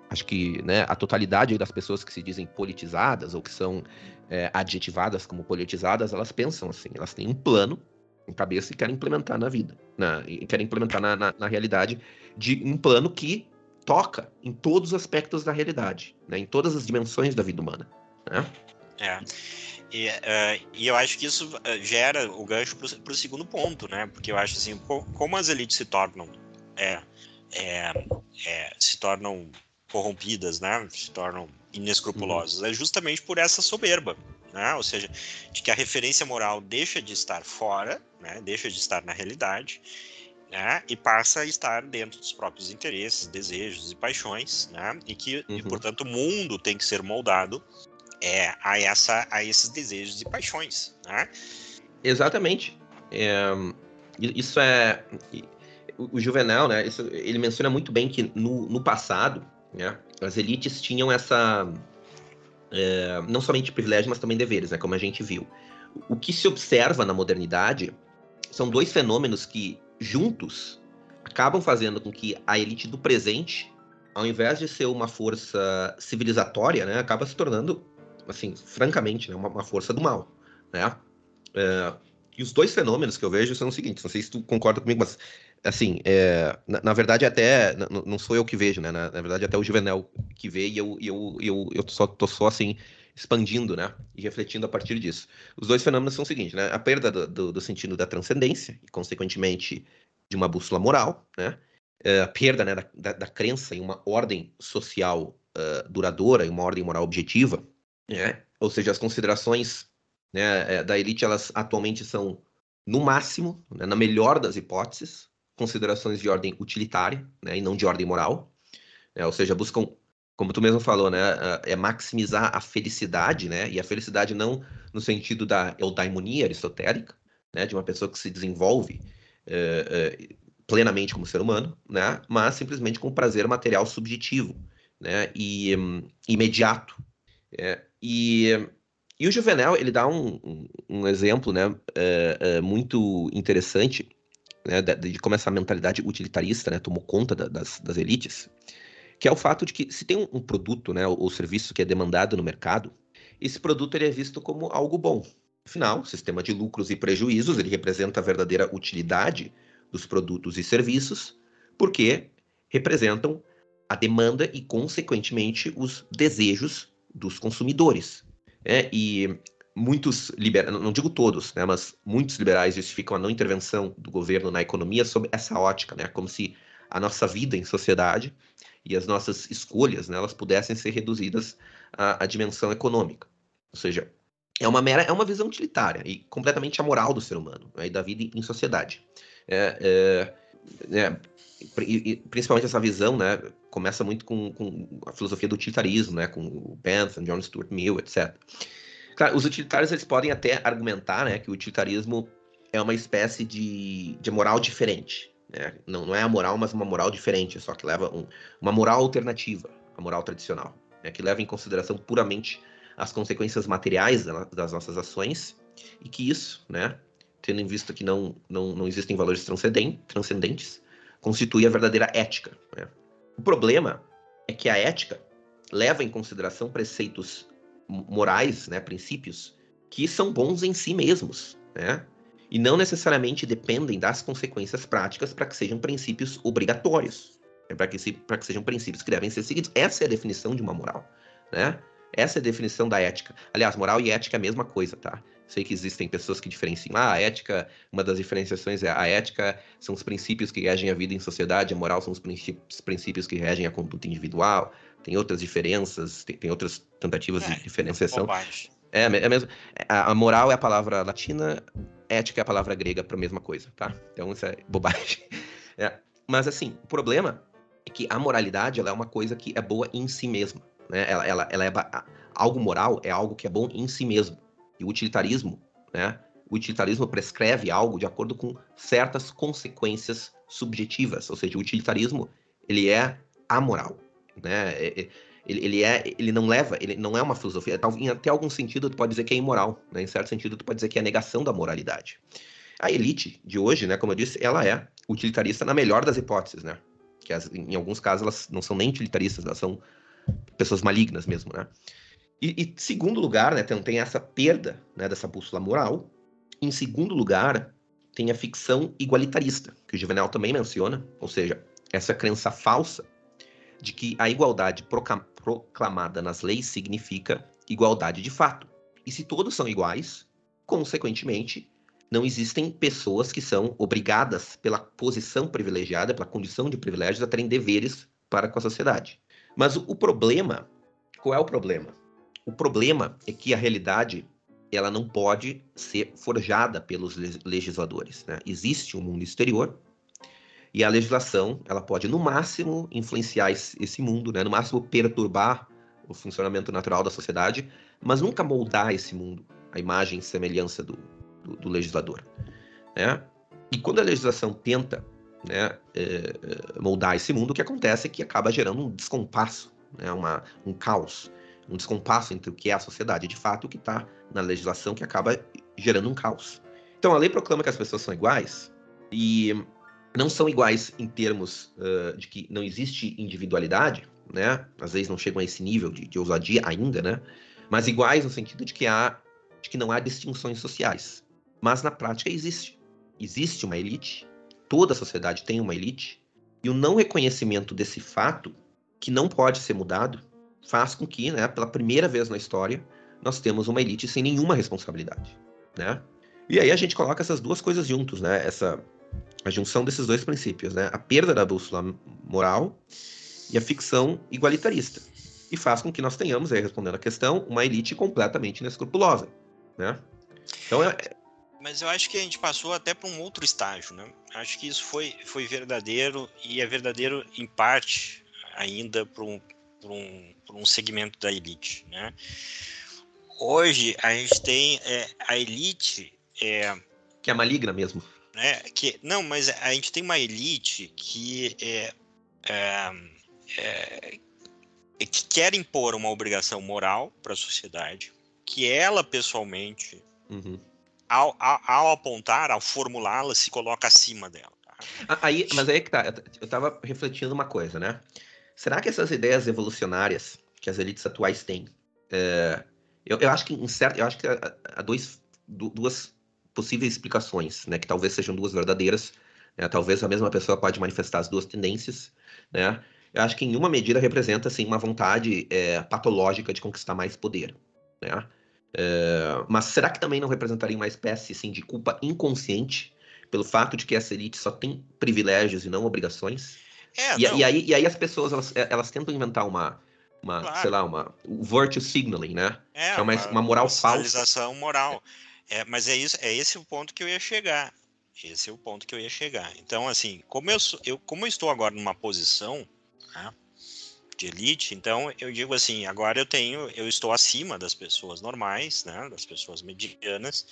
acho que né, a totalidade das pessoas que se dizem politizadas ou que são é, adjetivadas como politizadas, elas pensam assim, elas têm um plano em cabeça e querem implementar na vida, na, e querem implementar na, na, na, realidade de um plano que toca em todos os aspectos da realidade, né, em todas as dimensões da vida humana. Né? É. E, uh, e, eu acho que isso gera o gancho para o segundo ponto, né? Porque eu acho assim, como as elites se tornam é, é, é, se tornam corrompidas, né? Se tornam inescrupulosas. Uhum. É justamente por essa soberba, né? Ou seja, de que a referência moral deixa de estar fora, né? Deixa de estar na realidade, né? E passa a estar dentro dos próprios interesses, desejos e paixões, né? E que, uhum. e, portanto, o mundo tem que ser moldado é, a essa, a esses desejos e paixões, né? Exatamente. É, isso é o, Juvenal, né, isso, ele menciona muito bem que no, no passado, né, as elites tinham essa, é, não somente privilégio, mas também deveres, né, como a gente viu. O que se observa na modernidade são dois fenômenos que, juntos, acabam fazendo com que a elite do presente, ao invés de ser uma força civilizatória, né, acaba se tornando, assim, francamente, né, uma, uma força do mal, né? É, e os dois fenômenos que eu vejo são os seguintes, não sei se tu concorda comigo, mas assim, é, na, na, verdade até, não, sou eu que vejo, né, na, na, verdade até o Juvenel que vê e eu, eu, eu, eu só, tô só assim, expandindo, né, e refletindo a partir disso. Os dois fenômenos são os seguintes, né, a perda do, do, do sentido da transcendência e, consequentemente, de uma bússola moral, né, é, a perda, né, da, da, da, crença em uma ordem social uh, duradoura, em uma ordem moral objetiva, né, ou seja, as considerações né, é, da elite, elas atualmente são, no máximo, né, na melhor das hipóteses, considerações de ordem utilitária, né, e não de ordem moral. né? ou seja, buscam, como tu mesmo falou, né, é maximizar a felicidade, né, e a felicidade não no sentido da eudaimonia aristotélica, né, de uma pessoa que se desenvolve é, é, plenamente como ser humano, né, mas simplesmente com prazer material subjetivo, né, e um, imediato. É, e, e o Juvenal ele dá um, um, exemplo, né, muito interessante né, de, de, como essa mentalidade utilitarista né, tomou conta da, das, das, elites, que é o fato de que se tem um, produto né, ou, ou, serviço que é demandado no mercado, esse produto ele é visto como algo bom. Afinal, o sistema de lucros e prejuízos ele representa a verdadeira utilidade dos produtos e serviços, porque representam a demanda e, consequentemente, os desejos dos consumidores. É, e muitos liberais, não digo todos, né, mas muitos liberais justificam a não intervenção do governo na economia sob essa ótica, né, como se a nossa vida em sociedade e as nossas escolhas, né, elas pudessem ser reduzidas à, à dimensão econômica. Ou seja, é uma mera, é uma visão utilitária e completamente amoral do ser humano né, e da vida em sociedade. É, é, é, principalmente essa visão, né, começa muito com, com, a filosofia do utilitarismo, né, com o Bentham, John Stuart Mill, etc. Claro, os utilitários eles podem até argumentar né, que o utilitarismo é uma espécie de, de moral diferente. Né? Não, não é a moral, mas uma moral diferente, só que leva um, uma moral alternativa à moral tradicional, né, que leva em consideração puramente as consequências materiais das nossas ações e que isso, né, tendo em vista que não, não, não existem valores transcendentes, constitui a verdadeira ética. Né? O problema é que a ética leva em consideração preceitos morais, né, princípios, que são bons em si mesmos, né? E não necessariamente dependem das consequências práticas para que sejam princípios obrigatórios, né? para que, se, que sejam princípios que devem ser seguidos. Essa é a definição de uma moral, né? Essa é a definição da ética. Aliás, moral e ética é a mesma coisa, tá? Sei que existem pessoas que diferenciam. Ah, a ética, uma das diferenciações é a ética são os princípios que regem a vida em sociedade, a moral são os princípios que regem a conduta individual tem outras diferenças, tem, tem outras tentativas é, de diferenciação. É, é mesmo. A, a, moral é a palavra latina, ética é a palavra grega para a mesma coisa, tá? Então isso é bobagem. É. Mas assim, o problema é que a moralidade ela é uma coisa que é boa em si mesma. Né? Ela, ela, ela é algo moral é algo que é bom em si mesmo. E o utilitarismo, né? O utilitarismo prescreve algo de acordo com certas consequências subjetivas. Ou seja, o utilitarismo ele é amoral né? É, é, ele, ele, é, ele não leva, ele não é uma filosofia. Em até algum sentido, tu pode dizer que é imoral, né? Em certo sentido, tu pode dizer que é a negação da moralidade. A elite de hoje, né, como eu disse, ela é utilitarista na melhor das hipóteses, né? Que as, em alguns casos elas não são nem utilitaristas, elas são pessoas malignas mesmo, né? E, e segundo lugar, né, tem, essa perda né, dessa bússola moral. Em segundo lugar, tem a ficção igualitarista, que o Juvenal também menciona, ou seja, essa crença falsa de que a igualdade proclamada nas leis significa igualdade de fato. E se todos são iguais, consequentemente, não existem pessoas que são obrigadas pela posição privilegiada, pela condição de privilégios, a terem deveres para com a sociedade. Mas o problema, qual é o problema? O problema é que a realidade ela não pode ser forjada pelos legisladores. Né? Existe um mundo exterior e a legislação, ela pode, no máximo, influenciar esse mundo, né? no máximo, perturbar o funcionamento natural da sociedade, mas nunca moldar esse mundo, a imagem e semelhança do, do, do legislador. Né? E quando a legislação tenta né, é, moldar esse mundo, o que acontece é que acaba gerando um descompasso, né, uma, um caos, um descompasso entre o que é a sociedade de fato e o que está na legislação, que acaba gerando um caos. Então a lei proclama que as pessoas são iguais e não são iguais em termos uh, de que não existe individualidade, né? Às vezes não chegam a esse nível de, de, ousadia ainda, né? Mas iguais no sentido de que há, de que não há distinções sociais. Mas na prática existe. Existe uma elite. Toda a sociedade tem uma elite. E o não reconhecimento desse fato, que não pode ser mudado, faz com que, né, pela primeira vez na história, nós temos uma elite sem nenhuma responsabilidade, né? E aí a gente coloca essas duas coisas juntos, né? Essa a junção desses dois princípios, né? A perda da bússola moral e a ficção igualitarista. E faz com que nós tenhamos, aí respondendo a questão, uma elite completamente inescrupulosa, né? Então é... Mas eu acho que a gente passou até para um outro estágio, né? Acho que isso foi, foi verdadeiro e é verdadeiro em parte ainda para um, um, um segmento da elite, né? Hoje a gente tem é, a elite é, que é maligna mesmo, né? Que não, mas a gente tem uma elite que é, é, é que quer impor uma obrigação moral para a sociedade, que ela pessoalmente, uhum. ao, ao, ao, apontar, ao formulá-la, se coloca acima dela. Tá? Aí, mas aí é que tá, eu estava refletindo uma coisa, né? Será que essas ideias evolucionárias que as elites atuais têm, é, eu, eu, acho que em certo, eu acho que há, dois, duas possíveis explicações, né? Que talvez sejam duas verdadeiras. Né, talvez a mesma pessoa pode manifestar as duas tendências, né? Eu acho que em uma medida representa assim uma vontade é, patológica de conquistar mais poder, né? É, mas será que também não representaria uma espécie assim, de culpa inconsciente pelo fato de que essa elite só tem privilégios e não obrigações? É, e, e, aí, e aí as pessoas elas, é, elas tentam inventar uma, uma claro. sei lá, uma o virtue signaling, né? É, é uma, uma, moral uma falsa. moral. É, mas é isso, é esse o ponto que eu ia chegar. Esse é o ponto que eu ia chegar. Então, assim, como eu, eu como eu estou agora numa posição né, de elite, então eu digo assim, agora eu tenho, eu estou acima das pessoas normais, né, das pessoas medianas,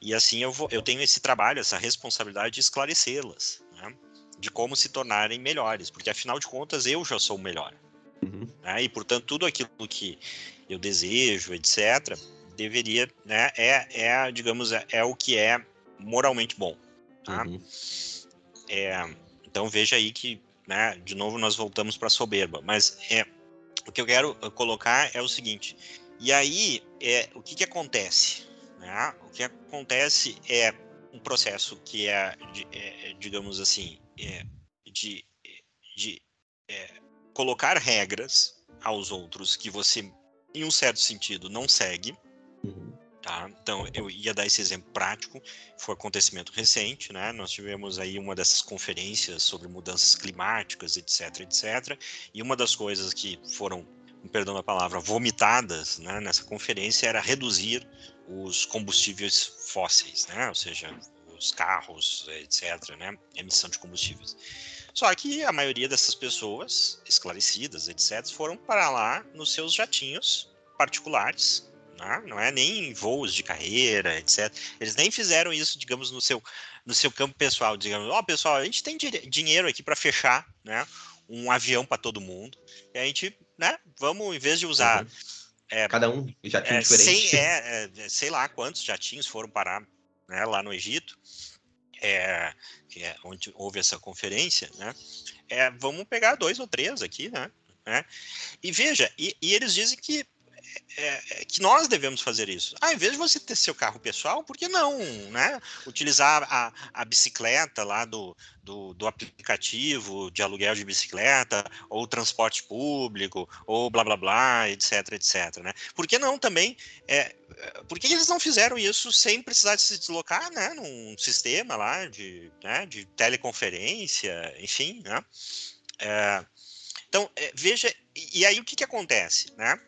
e assim eu vou, eu tenho esse trabalho, essa responsabilidade de esclarecê-las, né, de como se tornarem melhores, porque afinal de contas eu já sou o melhor, uhum. né, e portanto tudo aquilo que eu desejo, etc, deveria, né, é, é digamos, é, é o que é moralmente bom, tá? Uhum. É, então veja aí que né? De novo, nós voltamos para a soberba. Mas é, o que eu quero uh, colocar é o seguinte: e aí, é, o que, que acontece? Né? O que acontece é um processo que é, é digamos assim, é, de, de é, colocar regras aos outros que você, em um certo sentido, não segue. Uhum. Tá? Então, eu ia dar esse exemplo prático, foi um acontecimento recente, né? Nós tivemos aí uma dessas conferências sobre mudanças climáticas, etc, etc, e uma das coisas que foram, perdão a palavra, vomitadas né, nessa conferência era reduzir os combustíveis fósseis, né? Ou seja, os carros, etc, né? Emissão de combustíveis. Só que a maioria dessas pessoas, esclarecidas, etc, foram para lá nos seus jatinhos particulares, né? não é nem voos de carreira, etc. Eles nem fizeram isso, digamos, no seu, no seu campo pessoal, digamos, ó, oh, pessoal, a gente tem dinheiro aqui para fechar, né, um avião para todo mundo, e a gente, né, vamos, em vez de usar... Uhum. É, Cada um jatinho é, diferente. Sei, é, é, sei lá quantos jatinhos foram parar né, lá no Egito, é, é, onde houve essa conferência, né? É, vamos pegar dois ou três aqui, né? né? E veja, e, e, eles dizem que é, é, que nós devemos fazer isso. Ah, em vez de você ter seu carro pessoal, por que não, né? Utilizar a, a bicicleta lá do, do, do, aplicativo de aluguel de bicicleta, ou transporte público, ou blá blá blá, etc, etc, né? Por que não também, é, por que eles não fizeram isso sem precisar de se deslocar, né? Num sistema lá de, né, de teleconferência, enfim, né? É, então, é, veja, e aí o que que acontece, né?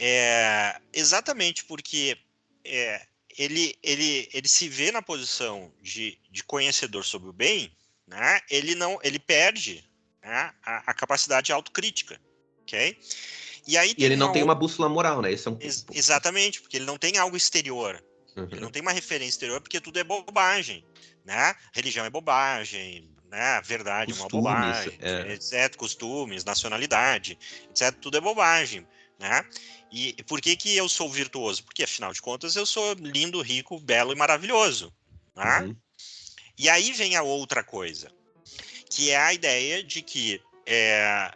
É, exatamente porque é, ele, ele, ele se vê na posição de, de conhecedor sobre o bem, né? ele não ele perde né? a, a, capacidade de autocrítica. ok? E, aí e ele não tem uma bússola moral, né? Esse é um... Ex exatamente, porque ele não tem algo exterior. Uhum. Ele não tem uma referência exterior, porque tudo é bobagem. Né? Religião é bobagem, né? verdade costumes, é uma bobagem, é. etc. Costumes, nacionalidade, etc. Tudo é bobagem. Né? E por que, que eu sou virtuoso? Porque, afinal de contas, eu sou lindo, rico, belo e maravilhoso. Né? Uhum. E aí vem a outra coisa, que é a ideia de que é,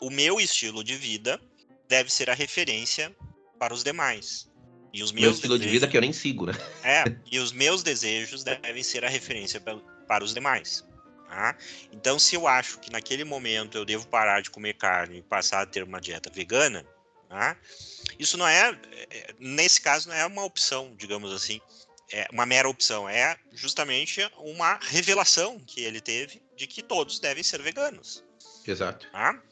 o meu estilo de vida deve ser a referência para os demais. E os meus meu estilo desejos, de vida que eu nem sigo, né? É, e os meus desejos devem ser a referência para os demais. Tá? Então, se eu acho que naquele momento eu devo parar de comer carne e passar a ter uma dieta vegana, tá? Isso não é, é, nesse caso, não é uma opção, digamos assim, é uma mera opção, é justamente uma revelação que ele teve de que todos devem ser veganos. Exato. Tá?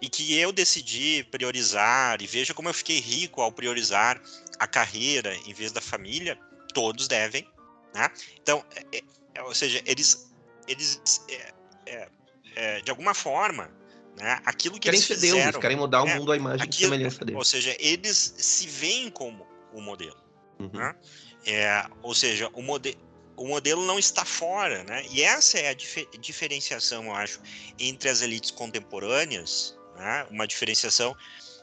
E que eu decidi priorizar, e veja como eu fiquei rico ao priorizar a carreira em vez da família, todos devem. Né? Então, é, é, ou seja, eles, eles é, é, é de alguma forma, Né? Aquilo que querem eles ser fizeram, deuses, querem mudar o é, mundo à imagem e aquilo, semelhança deles. Ou seja, eles se veem como o modelo. Uhum. Né? É, ou seja, o, mode o modelo não está fora, né? E essa é a dif diferenciação, eu acho, entre as elites contemporâneas, né? uma diferenciação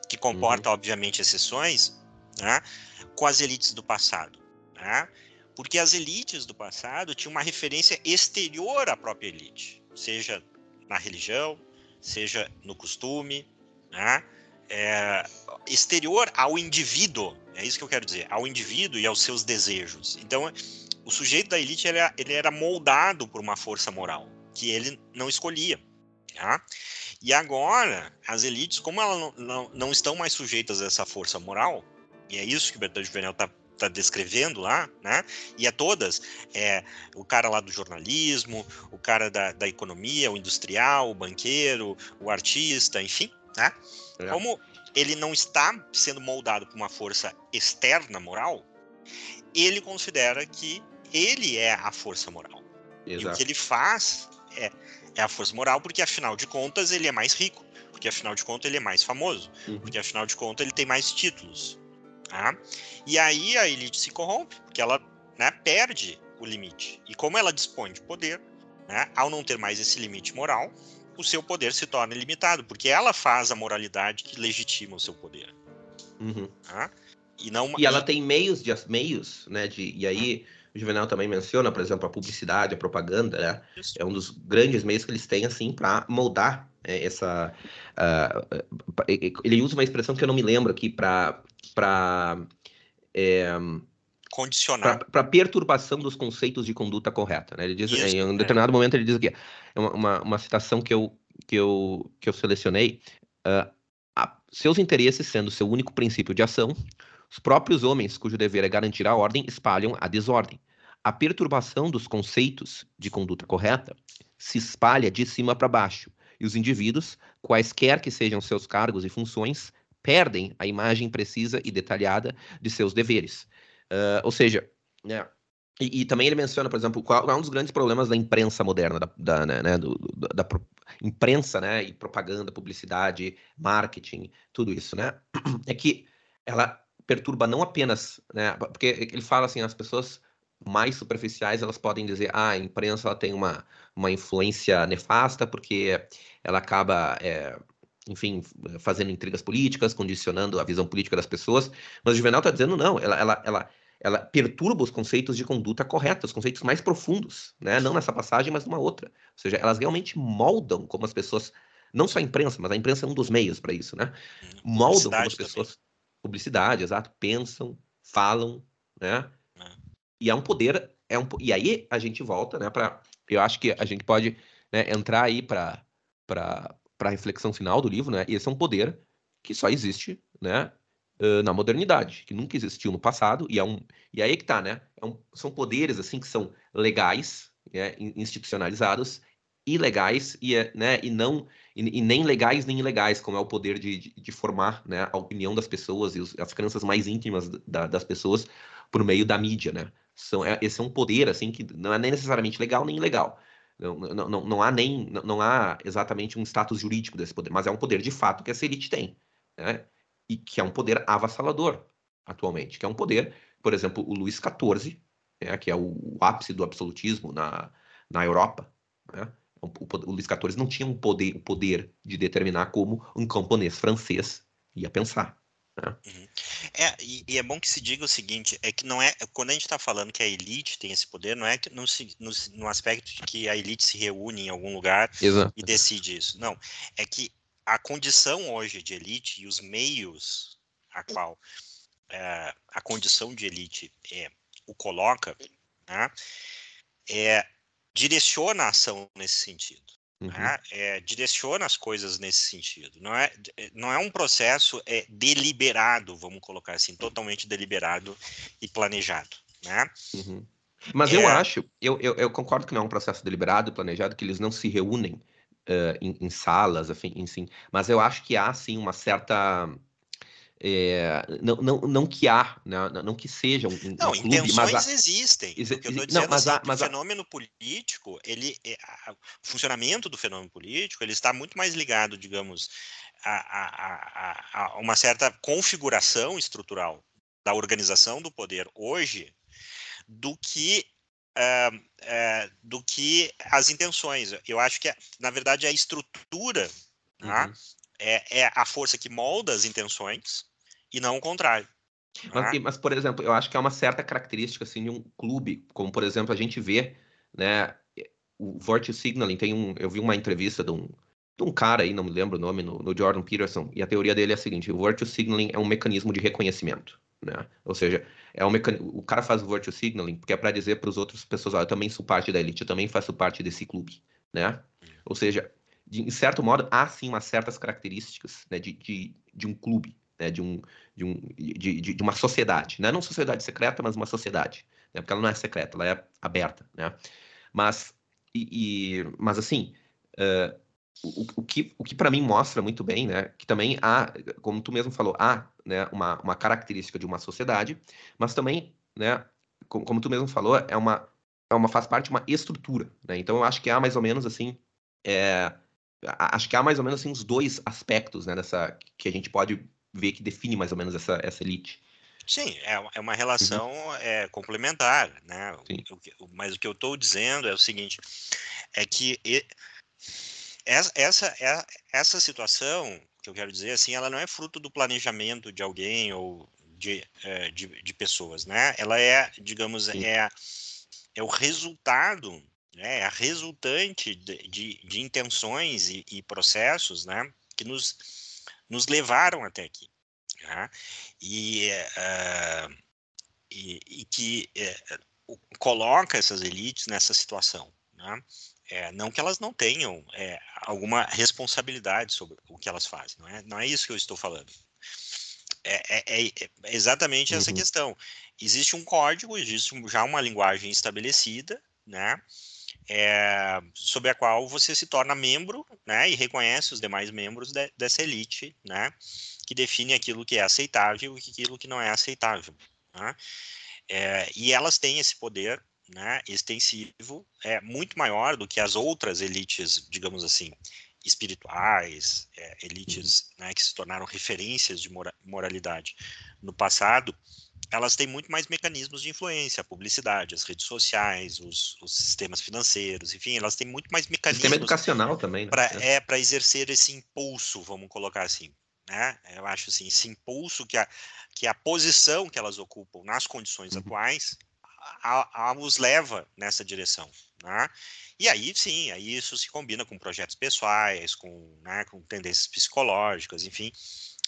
que comporta, Uhum. obviamente, exceções, né? com as elites do passado. Né? Porque as elites do passado tinham uma referência exterior à própria elite, seja na religião, seja no costume, né? É, exterior ao indivíduo, é isso que eu quero dizer, ao indivíduo e aos seus desejos. Então, o sujeito da elite ele era, ele era moldado por uma força moral que ele não escolhia. Tá? E agora, as elites, como elas não, não, não, estão mais sujeitas a essa força moral, e é isso que o Bertrand Juvenel está tá descrevendo lá, né? E é todas, é o cara lá do jornalismo, o cara da, da economia, o industrial, o banqueiro, o artista, enfim, né? É. Como ele não está sendo moldado por uma força externa moral, ele considera que ele é a força moral. Exato. E o que ele faz é, é a força moral, porque afinal de contas ele é mais rico, porque afinal de contas ele é mais famoso, uhum. porque afinal de contas ele tem mais títulos. Tá? E aí a elite se corrompe, porque ela né, perde o limite. E como ela dispõe de poder, né, ao não ter mais esse limite moral, o seu poder se torna ilimitado, porque ela faz a moralidade que legitima o seu poder. Uhum. Tá? E, não, e ela tem meios, de, meios né, de, e aí o Juvenal também menciona, por exemplo, a publicidade, a propaganda, né? É um dos grandes meios que eles têm, assim, para moldar é, essa... Uh, ele usa uma expressão que eu não me lembro aqui para... É, Condicionar. Para perturbação dos conceitos de conduta correta. Né? Ele diz, Isso, em um determinado é. momento, ele diz aqui, é uma, uma, uma, citação que eu, que eu, que eu selecionei, uh, a, seus interesses sendo seu único princípio de ação, os próprios homens, cujo dever é garantir a ordem, espalham a desordem. A perturbação dos conceitos de conduta correta se espalha de cima para baixo, e os indivíduos, quaisquer que sejam seus cargos e funções, perdem a imagem precisa e detalhada de seus deveres. Uh, ou seja, né, e, e, também ele menciona, por exemplo, qual é um dos grandes problemas da imprensa moderna, da, da, né, né do, da, da imprensa, né, e propaganda, publicidade, marketing, tudo isso, né, é que ela perturba não apenas, né, porque ele fala assim, as pessoas mais superficiais elas podem dizer, ah, a imprensa ela tem uma, uma influência nefasta porque ela acaba, é, enfim, fazendo intrigas políticas, condicionando a visão política das pessoas, mas o Juvenal está dizendo não, ela, ela, ela, ela perturba os conceitos de conduta correta, os conceitos mais profundos, né, não nessa passagem, mas numa outra, ou seja, elas realmente moldam como as pessoas, não só a imprensa, mas a imprensa é um dos meios para isso, né, moldam como as pessoas... Também publicidade, exato, pensam, falam, né? É. E é um poder, é um, e aí a gente volta, né, para eu acho que a gente pode né, entrar aí para para a reflexão final do livro, né? Esse é um poder que só existe, né, na modernidade, que nunca existiu no passado e é um e aí que tá, né? É um, são poderes assim que são legais, né, institucionalizados ilegais e, né, e não e, e, nem legais nem ilegais, como é o poder de, de, de formar né, a opinião das pessoas e os, as crenças mais íntimas da, das pessoas por meio da mídia, né? São, é, esse é um poder assim que não é nem necessariamente legal nem ilegal. Não, não, não, não há nem não, não há exatamente um status jurídico desse poder, mas é um poder de fato que essa elite tem, né? E que é um poder avassalador atualmente, que é um poder, por exemplo, o Luís XIV, né, que é o, o ápice do absolutismo na, na Europa, né? O, Luís XIV não tinha um poder, o poder de determinar como um camponês francês ia pensar. Né? Uhum. É, e, e, é bom que se diga o seguinte, é que não é, quando a gente está falando que a elite tem esse poder, não é que no, no, no, aspecto de que a elite se reúne em algum lugar Exato. e decide isso. Não, é que a condição hoje de elite e os meios a qual é, a condição de elite é, o coloca, né, é direciona a ação nesse sentido. Uhum. Né? É, direciona as coisas nesse sentido. Não é, é, não é um processo é, deliberado, vamos colocar assim, totalmente deliberado e planejado. Né? Uhum. Mas é... eu acho, eu, eu, eu, concordo que não é um processo deliberado e planejado, que eles não se reúnem uh, em, em, salas, enfim, enfim, mas eu acho que há, sim, uma certa é, não, não, não que há, né, não que seja um, um não, clube, intenções mas há, existem. Exi, o que eu não, dizendo mas assim, há, mas o fenômeno político, ele, é, o funcionamento do fenômeno político, ele está muito mais ligado, digamos, a, a, a, a uma certa configuração estrutural da organização do poder hoje do que uh, uh, do que as intenções. Eu acho que, na verdade, a estrutura tá? uhum. é, é, a força que molda as intenções e não o contrário. Mas, tá? mas, por exemplo, eu acho que é uma certa característica assim, de um clube, como, por exemplo, a gente vê né, o Virtue Signaling. Tem um, eu vi uma entrevista de um, de um cara aí, não me lembro o nome, no, no Jordan Peterson, e a teoria dele é a seguinte: o Virtue Signaling é um mecanismo de reconhecimento. Né? Ou seja, é um mecan... o cara faz o virtue signaling porque é para dizer para as outras pessoas, ah, eu também sou parte da elite, eu também faço parte desse clube, né? Ou seja, de, em certo modo, há sim umas certas características né, de, de, de um clube, né, de, um, de, um, de, de, de uma sociedade, né? não sociedade secreta, mas uma sociedade, né? porque ela não é secreta, ela é aberta, né? Mas, e, e mas assim, uh, o, o, que, o que para mim mostra muito bem, né, que também há, como tu mesmo falou, há né, uma, uma característica de uma sociedade, mas também, né, como, como tu mesmo falou, é uma, é uma faz parte de uma estrutura, né? Então eu acho que há mais ou menos assim, é, acho que há mais ou menos assim os dois aspectos, né, dessa que a gente pode ver que define mais ou menos essa, essa elite. Sim, é, é uma relação uhum. é, complementar, né? O, mas o que eu estou dizendo é o seguinte, é que essa, essa, é, essa situação, que eu quero dizer assim, ela não é fruto do planejamento de alguém ou de, é, de, de, pessoas, né? Ela é, digamos, é, é o resultado, né? é a resultante de, de, de intenções e, e, processos, né? Que nos, nos levaram até aqui. Né? E, uh, e, e, que uh, coloca essas elites nessa situação. Né? É, não que elas não tenham é, alguma responsabilidade sobre o que elas fazem, não é, não é isso que eu estou falando. É, é, é, é exatamente essa uhum. questão. Existe um código, existe já uma linguagem estabelecida, né, é, sobre a qual você se torna membro, né, e reconhece os demais membros de, dessa elite, né, que define aquilo que é aceitável e aquilo que não é aceitável. Né? É, e elas têm esse poder né, extensivo é muito maior do que as outras elites, digamos assim, espirituais, é, elites uhum. né, que se tornaram referências de mora moralidade no passado, elas têm muito mais mecanismos de influência, a publicidade, as redes sociais, os, os sistemas financeiros, enfim, elas têm muito mais mecanismos. Sistema educacional também, né? Pra, é, para exercer esse impulso, vamos colocar assim. Né? Eu acho assim, esse impulso que a, que a posição que elas ocupam nas condições uhum. atuais a, a os leva nessa direção. Né? E aí, sim, aí isso se combina com projetos pessoais, com, né, com tendências psicológicas, enfim,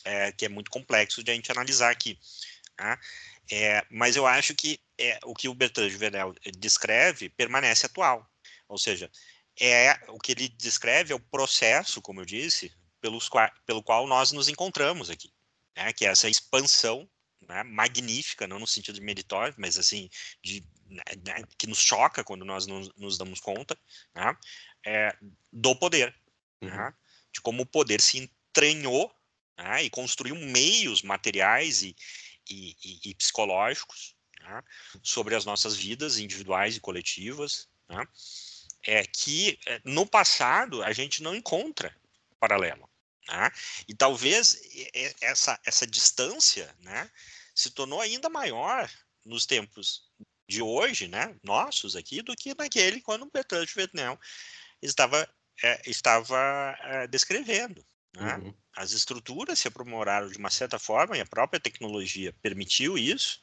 é, que é muito complexo de a gente analisar aqui. Né? É, mas eu acho que é, o que o Bertrand Juvenel descreve permanece atual. Ou seja, é o que ele descreve é o processo, como eu disse, pelos, pelo qual nós nos encontramos aqui, né? que é essa expansão né, magnífica, não no sentido de meritório, mas assim, de, né, né, que nos choca quando nós nos, nos damos conta, né, é, do poder, uhum. né, de como o poder se entranhou né, e construiu meios materiais e, e, e, e psicológicos né, sobre as nossas vidas individuais e coletivas, né, é que é, no passado a gente não encontra paralelo. Né? E talvez essa, essa distância né, se tornou ainda maior nos tempos de hoje, né, nossos aqui, do que naquele quando o Bertrand de Vietnam estava, é, estava é, descrevendo. Né? Uhum. As estruturas se aprimoraram de uma certa forma e a própria tecnologia permitiu isso.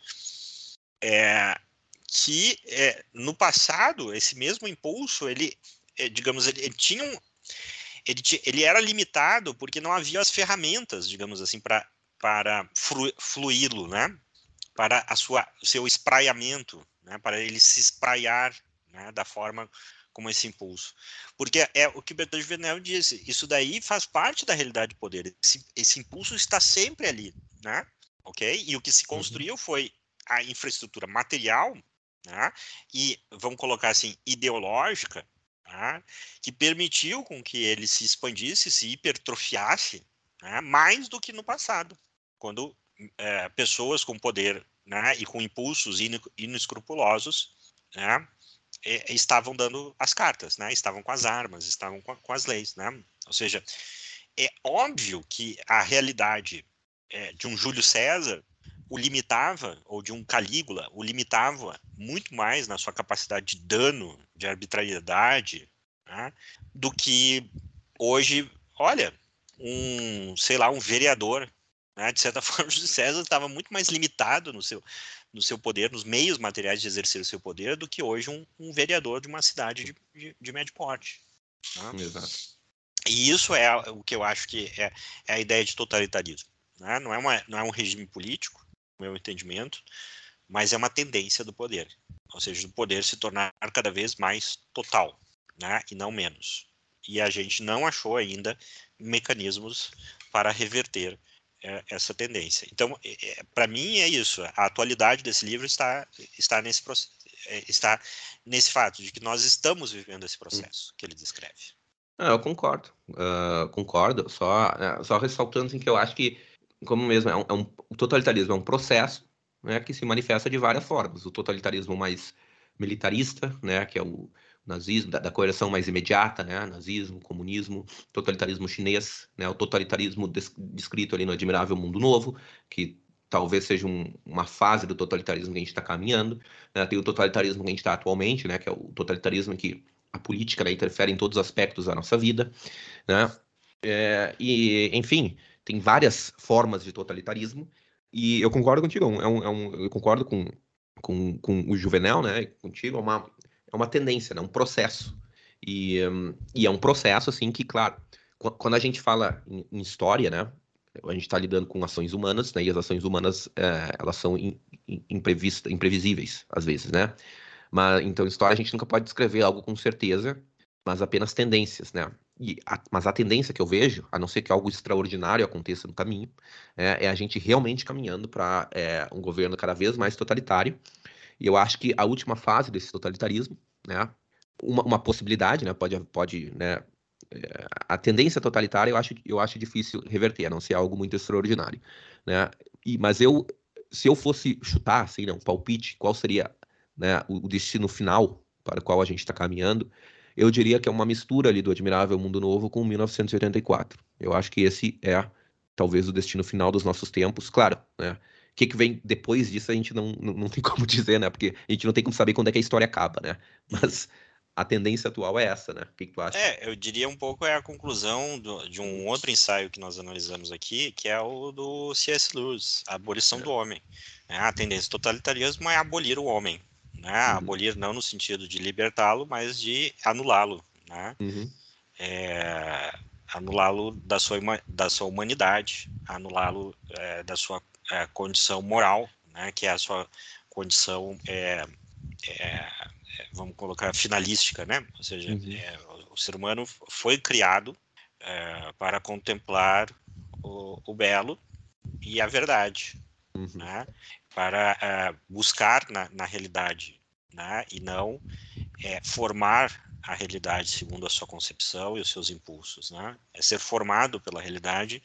É, que é, no passado esse mesmo impulso ele, é, digamos, ele, ele tinha um, ele, ele era limitado porque não havia as ferramentas, digamos assim, para para fluí-lo, né? Para a sua, o seu espraiamento, né? Para ele se espraiar, né? Da forma como esse impulso. Porque é o que Bertrand Venel disse, isso daí faz parte da realidade de poder. Esse, esse impulso está sempre ali, né? Ok? E o que se uhum. construiu uhum. foi a infraestrutura material, né? E vamos colocar assim, ideológica, né? que permitiu com que ele se expandisse, se hipertrofiasse, né? mais do que no passado quando é, pessoas com poder né, e com impulsos inescrupulosos né, estavam dando as cartas, né, estavam com as armas, estavam com, com as leis. Né? Ou seja, é óbvio que a realidade é, de um Júlio César o limitava, ou de um Calígula, o limitava muito mais na sua capacidade de dano, de arbitrariedade, né, do que hoje, olha, um, sei lá, um vereador, né, de certa forma, Júlio César estava muito mais limitado no seu, no seu poder, nos meios materiais de exercer o seu poder, do que hoje um, um vereador de uma cidade de, de, de médio porte. Né? Exato. E isso é o que eu acho que é, é a ideia de totalitarismo. Né? Não, é uma, não é um regime político, no meu entendimento, mas é uma tendência do poder. Ou seja, do poder se tornar cada vez mais total, né? e não menos. E a gente não achou ainda mecanismos para reverter essa tendência. Então, é, para mim é isso. A atualidade desse livro está está nesse é, está nesse fato de que nós estamos vivendo esse processo que ele descreve. eu concordo, uh, concordo. Só uh, só ressaltando assim, que eu acho que como mesmo é um, é um, o totalitarismo é um processo né, que se manifesta de várias formas. O totalitarismo mais militarista, né, que é o nazismo, da, da coerção mais imediata, né, nazismo, comunismo, totalitarismo chinês, né, o totalitarismo des, descrito ali no Admirável Mundo Novo, que talvez seja um, uma fase do totalitarismo que a gente está caminhando. Né, tem o totalitarismo que a gente está atualmente, né, que é o totalitarismo em que a política né, interfere em todos os aspectos da nossa vida, né, é, e, enfim, tem várias formas de totalitarismo, e eu concordo contigo, é um, é um, eu concordo com, com, com o Juvenal, né, contigo, é uma, é uma tendência, né, um processo, e, um, e é um processo, assim, que, claro, quando a gente fala em, em história, né, a gente está lidando com ações humanas, né, e as ações humanas, é, elas são imprevisíveis, às vezes, né, mas, então, história a gente nunca pode descrever algo com certeza, mas apenas tendências, né? A, mas a tendência que eu vejo, a não ser que algo extraordinário aconteça no caminho, é, é a gente realmente caminhando para é, um governo cada vez mais totalitário. E eu acho que a última fase desse totalitarismo, né, uma, uma possibilidade, né, pode, pode, né, é, a tendência totalitária eu acho, eu acho difícil reverter, a não ser algo muito extraordinário, né? E, mas eu, se eu fosse chutar, assim, né, um palpite, qual seria né, o, o destino final para o qual a gente está caminhando? eu diria que é uma mistura ali do Admirável Mundo Novo com 1984. Eu acho que esse é talvez o destino final dos nossos tempos. Claro, né? O que, que vem depois disso a gente não, não, não tem como dizer, né? Porque a gente não tem como saber quando é que a história acaba, né? Mas a tendência atual é essa, né? O que, que tu acha? É, eu diria um pouco é a conclusão do, de um outro ensaio que nós analisamos aqui, que é o do C.S. Lewis, a abolição é. do homem. É, a tendência do totalitarismo é abolir o homem né? Uhum. Abolir não no sentido de libertá-lo, mas de anulá-lo, né? Uhum. É, anulá-lo da sua, da sua humanidade, anulá-lo é, da sua é, condição moral, né? Que é a sua condição, é, é, é, vamos colocar, finalística, né? Ou seja, uhum. o ser humano foi criado para contemplar o, o belo e a verdade, uhum. né? para buscar na, na realidade, né? e não é, formar a realidade segundo a sua concepção e os seus impulsos, né? É ser formado pela realidade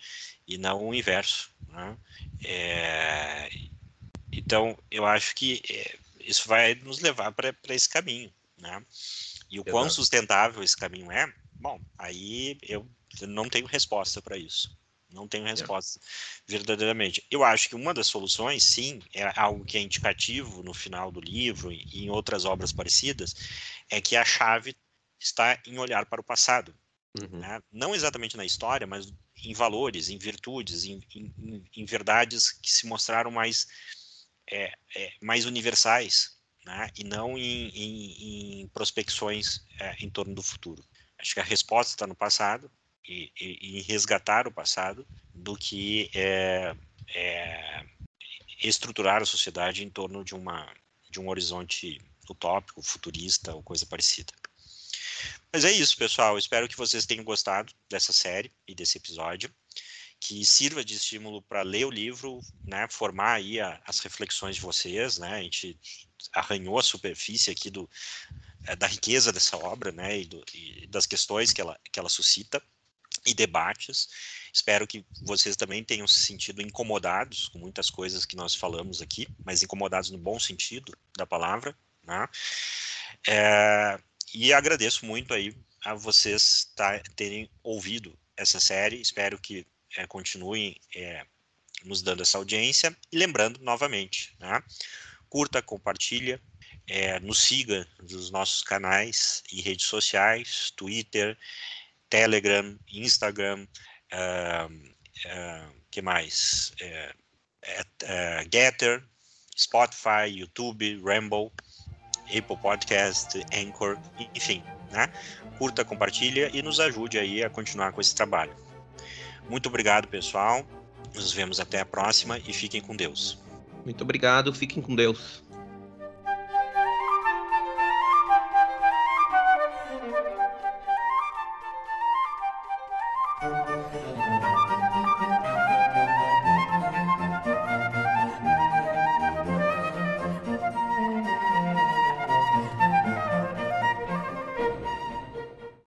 e não o inverso, né? É, então, eu acho que é, isso vai nos levar para esse caminho, né? E o Exato. quão sustentável esse caminho é, bom, aí eu não tenho resposta para isso. Não tenho resposta verdadeiramente. Eu acho que uma das soluções, sim, é algo que é indicativo no final do livro e em outras obras parecidas, é que a chave está em olhar para o passado. Uhum. Né? Não exatamente na história, mas em valores, em virtudes, em, em, em verdades que se mostraram mais, é, é, mais universais, né? e não em, em prospecções é, em torno do futuro. Acho que a resposta está no passado, e, e, resgatar o passado do que é, é, estruturar a sociedade em torno de, uma, de um horizonte utópico, futurista ou coisa parecida. Mas é isso, pessoal. Espero que vocês tenham gostado dessa série e desse episódio, que sirva de estímulo para ler o livro, né, formar aí a, as reflexões de vocês, né? A gente arranhou a superfície aqui do, é, da riqueza dessa obra, né, e, do, e das questões que ela, que ela suscita. e debates. Espero que vocês também tenham se sentido incomodados com muitas coisas que nós falamos aqui, mas incomodados no bom sentido da palavra. Né? É, e agradeço muito aí a vocês tá, terem ouvido essa série. Espero que é, continuem é, nos dando essa audiência. E lembrando novamente, né? curta, compartilha, é, nos siga nos nossos canais e redes sociais, Twitter, Telegram, Instagram, uh, uh, que mais? Uh, Getter, Spotify, YouTube, Ramble, Apple Podcast, Anchor, enfim, né? Curta, compartilha e nos ajude aí a continuar com esse trabalho. Muito obrigado, pessoal. Nos vemos até a próxima e fiquem com Deus. Muito obrigado, fiquem com Deus.